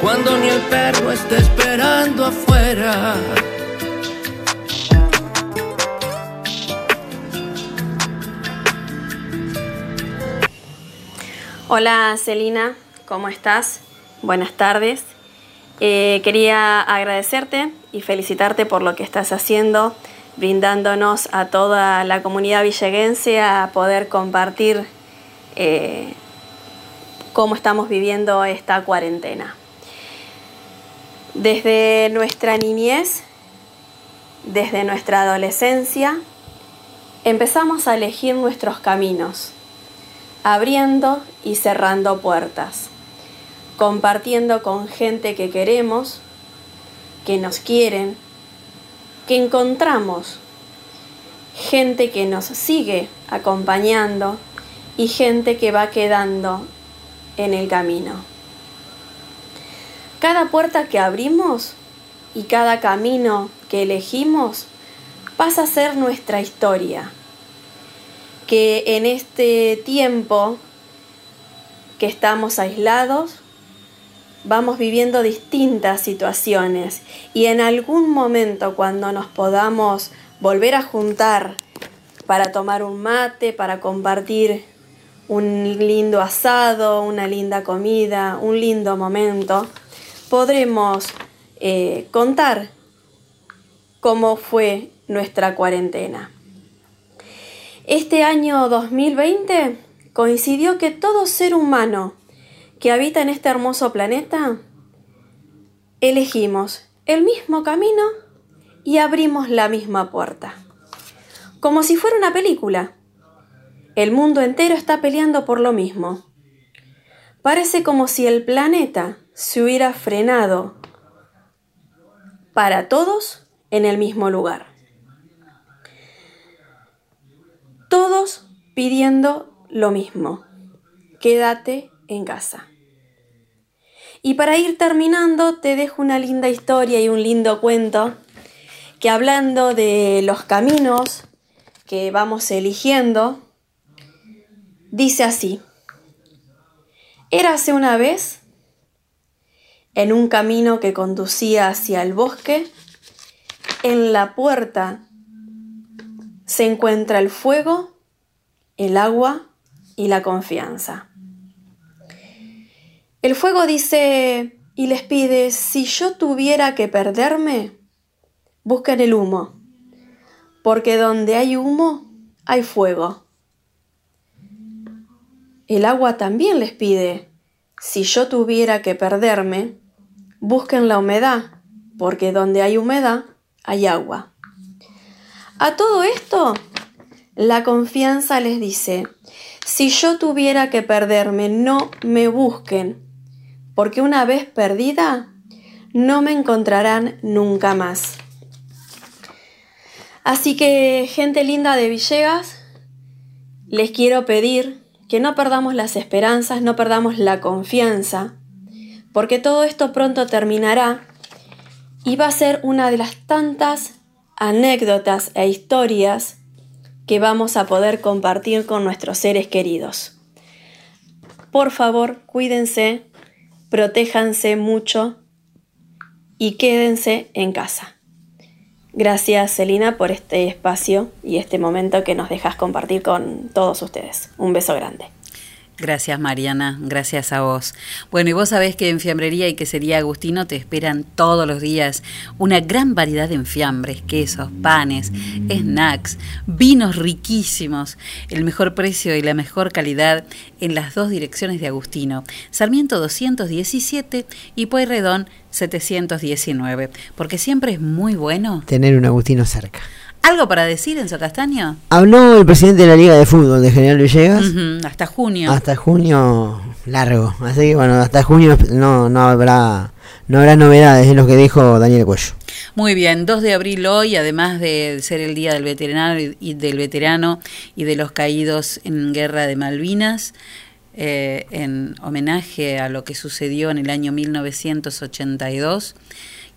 Cuando ni el perro esté esperando afuera. Hola Celina, ¿cómo estás? Buenas tardes. Eh, quería agradecerte y felicitarte por lo que estás haciendo, brindándonos a toda la comunidad villeguense a poder compartir eh, cómo estamos viviendo esta cuarentena. Desde nuestra niñez, desde nuestra adolescencia, empezamos a elegir nuestros caminos abriendo y cerrando puertas, compartiendo con gente que queremos, que nos quieren, que encontramos, gente que nos sigue acompañando y gente que va quedando en el camino. Cada puerta que abrimos y cada camino que elegimos pasa a ser nuestra historia que en este tiempo que estamos aislados, vamos viviendo distintas situaciones y en algún momento cuando nos podamos volver a juntar para tomar un mate, para compartir un lindo asado, una linda comida, un lindo momento, podremos eh, contar cómo fue nuestra cuarentena. Este año 2020 coincidió que todo ser humano que habita en este hermoso planeta elegimos el mismo camino y abrimos la misma puerta. Como si fuera una película. El mundo entero está peleando por lo mismo. Parece como si el planeta se hubiera frenado para todos en el mismo lugar. Todos pidiendo lo mismo. Quédate en casa. Y para ir terminando, te dejo una linda historia y un lindo cuento que hablando de los caminos que vamos eligiendo, dice así. Érase una vez en un camino que conducía hacia el bosque, en la puerta se encuentra el fuego, el agua y la confianza. El fuego dice y les pide, si yo tuviera que perderme, busquen el humo, porque donde hay humo, hay fuego. El agua también les pide, Si yo tuviera que perderme, busquen la humedad, porque donde hay humedad hay agua. A todo esto, la confianza les dice, si yo tuviera que perderme, no me busquen, porque una vez perdida, no me encontrarán nunca más. Así que, gente linda de Villegas, les quiero pedir que no perdamos las esperanzas, no perdamos la confianza, porque todo esto pronto terminará y va a ser una de las tantas anécdotas e historias que vamos a poder compartir con nuestros seres queridos. Por favor, cuídense, protéjanse mucho y quédense en casa. Gracias, Celina, por este espacio y este momento que nos dejas compartir con todos ustedes. Un beso grande. Gracias Mariana, gracias a vos. Bueno, y vos sabés que en Fiambrería y Quesería Agustino te esperan todos los días una gran variedad de enfiambres, quesos, panes, snacks, vinos riquísimos, el mejor precio y la mejor calidad en las dos direcciones de Agustino, Sarmiento 217 y Pueyrredón 719, porque siempre es muy bueno. Tener un Agustino cerca. ¿Algo para decir, Enzo Castaño? Habló el presidente de la Liga de Fútbol de General Villegas. Hasta junio. Hasta junio largo. Así que bueno, hasta junio no, no habrá no habrá novedades, es lo que dijo Daniel Cuello. Muy bien, 2 de abril hoy, además de ser el Día del Veterano y y del Veterano y de los caídos en Guerra de Malvinas, eh, en homenaje a lo que sucedió en el año 1982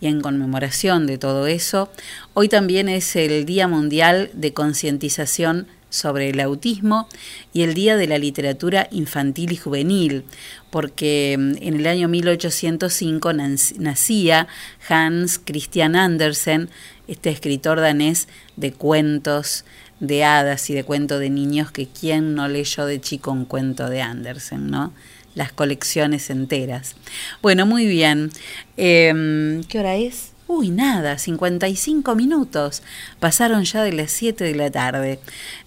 y en conmemoración de todo eso, hoy también es el Día Mundial de Concientización sobre el autismo y el Día de la Literatura Infantil y Juvenil, porque mm, en el año 1805 nanc- nacía Hans Christian Andersen, este escritor danés de cuentos de hadas y de cuento de niños que quién no leyó de chico un cuento de Andersen, ¿no? Las colecciones enteras. Bueno, muy bien. Em, ¿Qué hora es? Uy, nada, 55 minutos. Pasaron ya de las 7 de la tarde.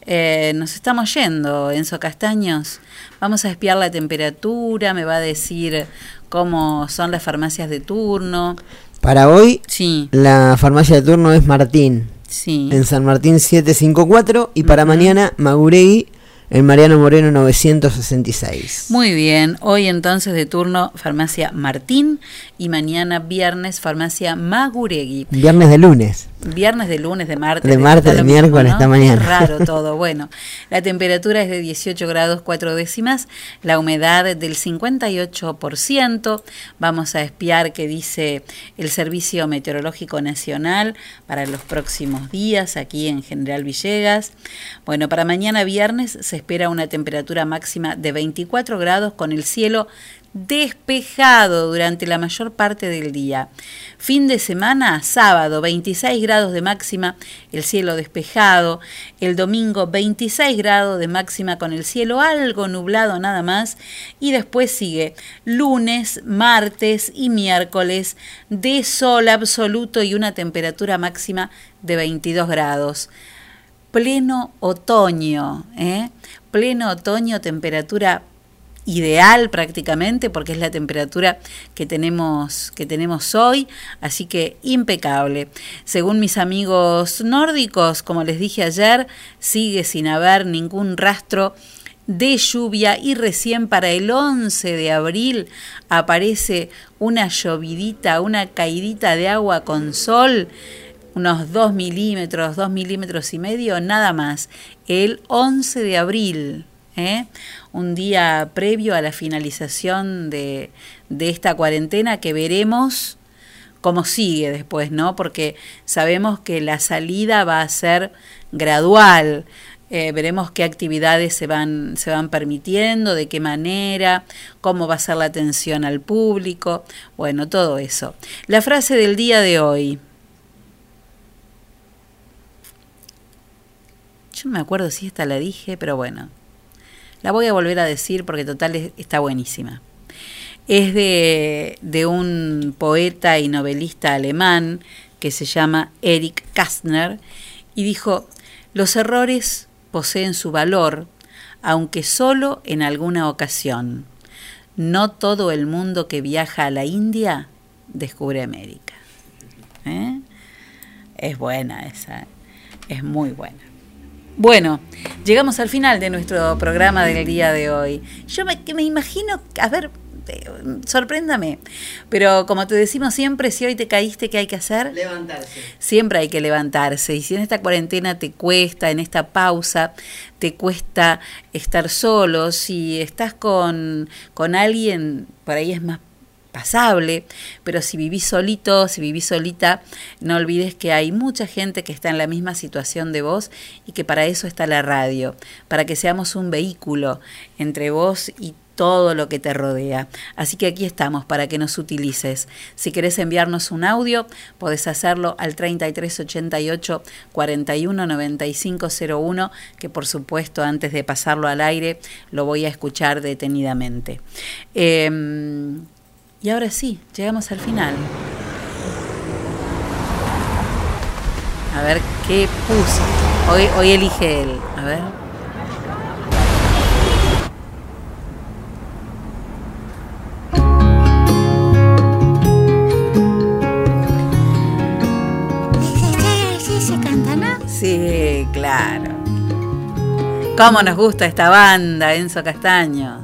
Eh, nos estamos yendo, Enzo Castaños. Vamos a espiar la temperatura, me va a decir cómo son las farmacias de turno. Para hoy, Sí. la farmacia de turno es Martín. Sí. En San Martín 754 y para mañana Maguregui en Mariano Moreno 966. Muy bien, hoy entonces de turno Farmacia Martín y mañana viernes Farmacia Maguregui. Viernes de lunes. Viernes de lunes, de martes. De martes, de miércoles, ¿no? hasta mañana. Raro todo. Bueno, la temperatura es de 18 grados 4 décimas, la humedad del 58%. Vamos a espiar qué dice el Servicio Meteorológico Nacional para los próximos días aquí en General Villegas. Bueno, para mañana viernes se espera una temperatura máxima de 24 grados con el cielo despejado durante la mayor parte del día. Fin de semana, sábado, 26 grados de máxima, el cielo despejado. El domingo, 26 grados de máxima con el cielo algo nublado nada más. Y después sigue lunes, martes y miércoles de sol absoluto y una temperatura máxima de 22 grados pleno otoño, ¿eh? pleno otoño, temperatura ideal prácticamente porque es la temperatura que tenemos que tenemos hoy, así que impecable. Según mis amigos nórdicos, como les dije ayer, sigue sin haber ningún rastro de lluvia y recién para el 11 de abril aparece una llovidita, una caidita de agua con sol unos 2 milímetros, 2 milímetros y medio, nada más, el 11 de abril, ¿eh? un día previo a la finalización de, de esta cuarentena que veremos cómo sigue después, ¿no? Porque sabemos que la salida va a ser gradual. Eh, veremos qué actividades se van, se van permitiendo, de qué manera, cómo va a ser la atención al público, bueno, todo eso. La frase del día de hoy. Yo no me acuerdo si esta la dije, pero bueno. La voy a volver a decir porque total es- está buenísima. Es de, de un poeta y novelista alemán que se llama Erich Kästner y dijo, los errores poseen su valor, aunque solo en alguna ocasión. No todo el mundo que viaja a la India descubre América. ¿Eh? Es buena esa, es muy buena. Bueno, llegamos al final de nuestro programa del día de hoy. Yo me, que me imagino, a ver, eh, sorpréndame, pero como te decimos siempre, si hoy te caíste, ¿qué hay que hacer? Levantarse. Siempre hay que levantarse. Y si en esta cuarentena te cuesta, en esta pausa, te cuesta estar solo, si estás con, con alguien, por ahí es más pasable, pero si vivís solito, si vivís solita, no olvides que hay mucha gente que está en la misma situación de vos y que para eso está la radio, para que seamos un vehículo entre vos y todo lo que te rodea. Así que aquí estamos para que nos utilices. Si querés enviarnos un audio, podés hacerlo al 3388 419501, que por supuesto antes de pasarlo al aire lo voy a escuchar detenidamente. Eh, y ahora sí, llegamos al final. A ver qué puso. Hoy, hoy elige él. A ver. ¿Sí claro. ¿Cómo nos gusta esta banda, Enzo Castaño?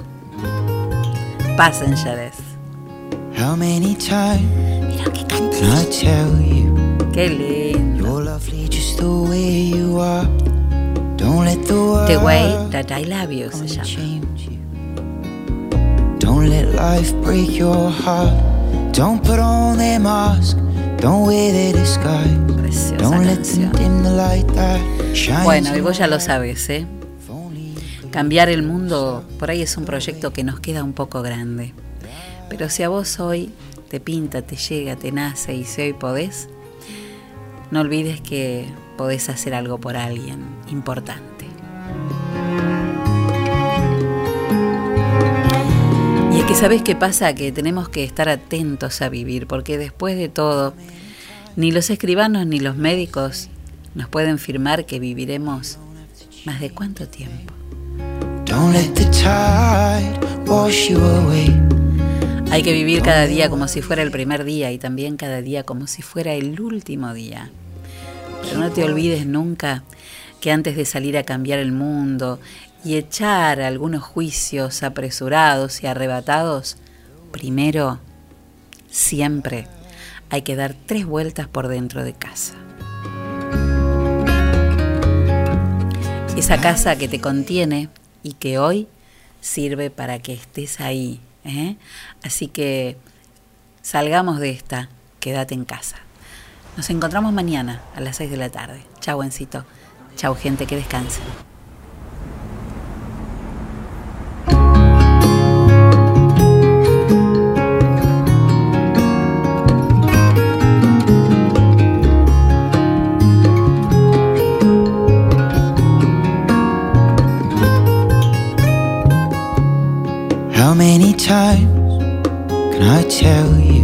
Passengers. How many times can I tell you Qué lindo. you're lovely just the way you are? Don't let the The Way That I Love You se llama. Don't let life break your heart. Don't put on their mask. Don't wear their disguise. Don't let them dim the light that shines. Bueno, y vos ya lo sabes, ¿eh? Cambiar el mundo por ahí es un proyecto que nos queda un poco grande. Pero si a vos hoy te pinta, te llega, te nace y si hoy podés, no olvides que podés hacer algo por alguien importante. Y es que sabés qué pasa, que tenemos que estar atentos a vivir, porque después de todo, ni los escribanos ni los médicos nos pueden firmar que viviremos más de cuánto tiempo. Don't let the tide wash you away. Hay que vivir cada día como si fuera el primer día y también cada día como si fuera el último día. Pero no te olvides nunca que antes de salir a cambiar el mundo y echar algunos juicios apresurados y arrebatados, primero, siempre hay que dar tres vueltas por dentro de casa. Esa casa que te contiene y que hoy sirve para que estés ahí. ¿eh? Así que salgamos de esta, quédate en casa. Nos encontramos mañana a las 6 de la tarde. Chau, Encito. Chau, gente, que descansen. times can I tell you?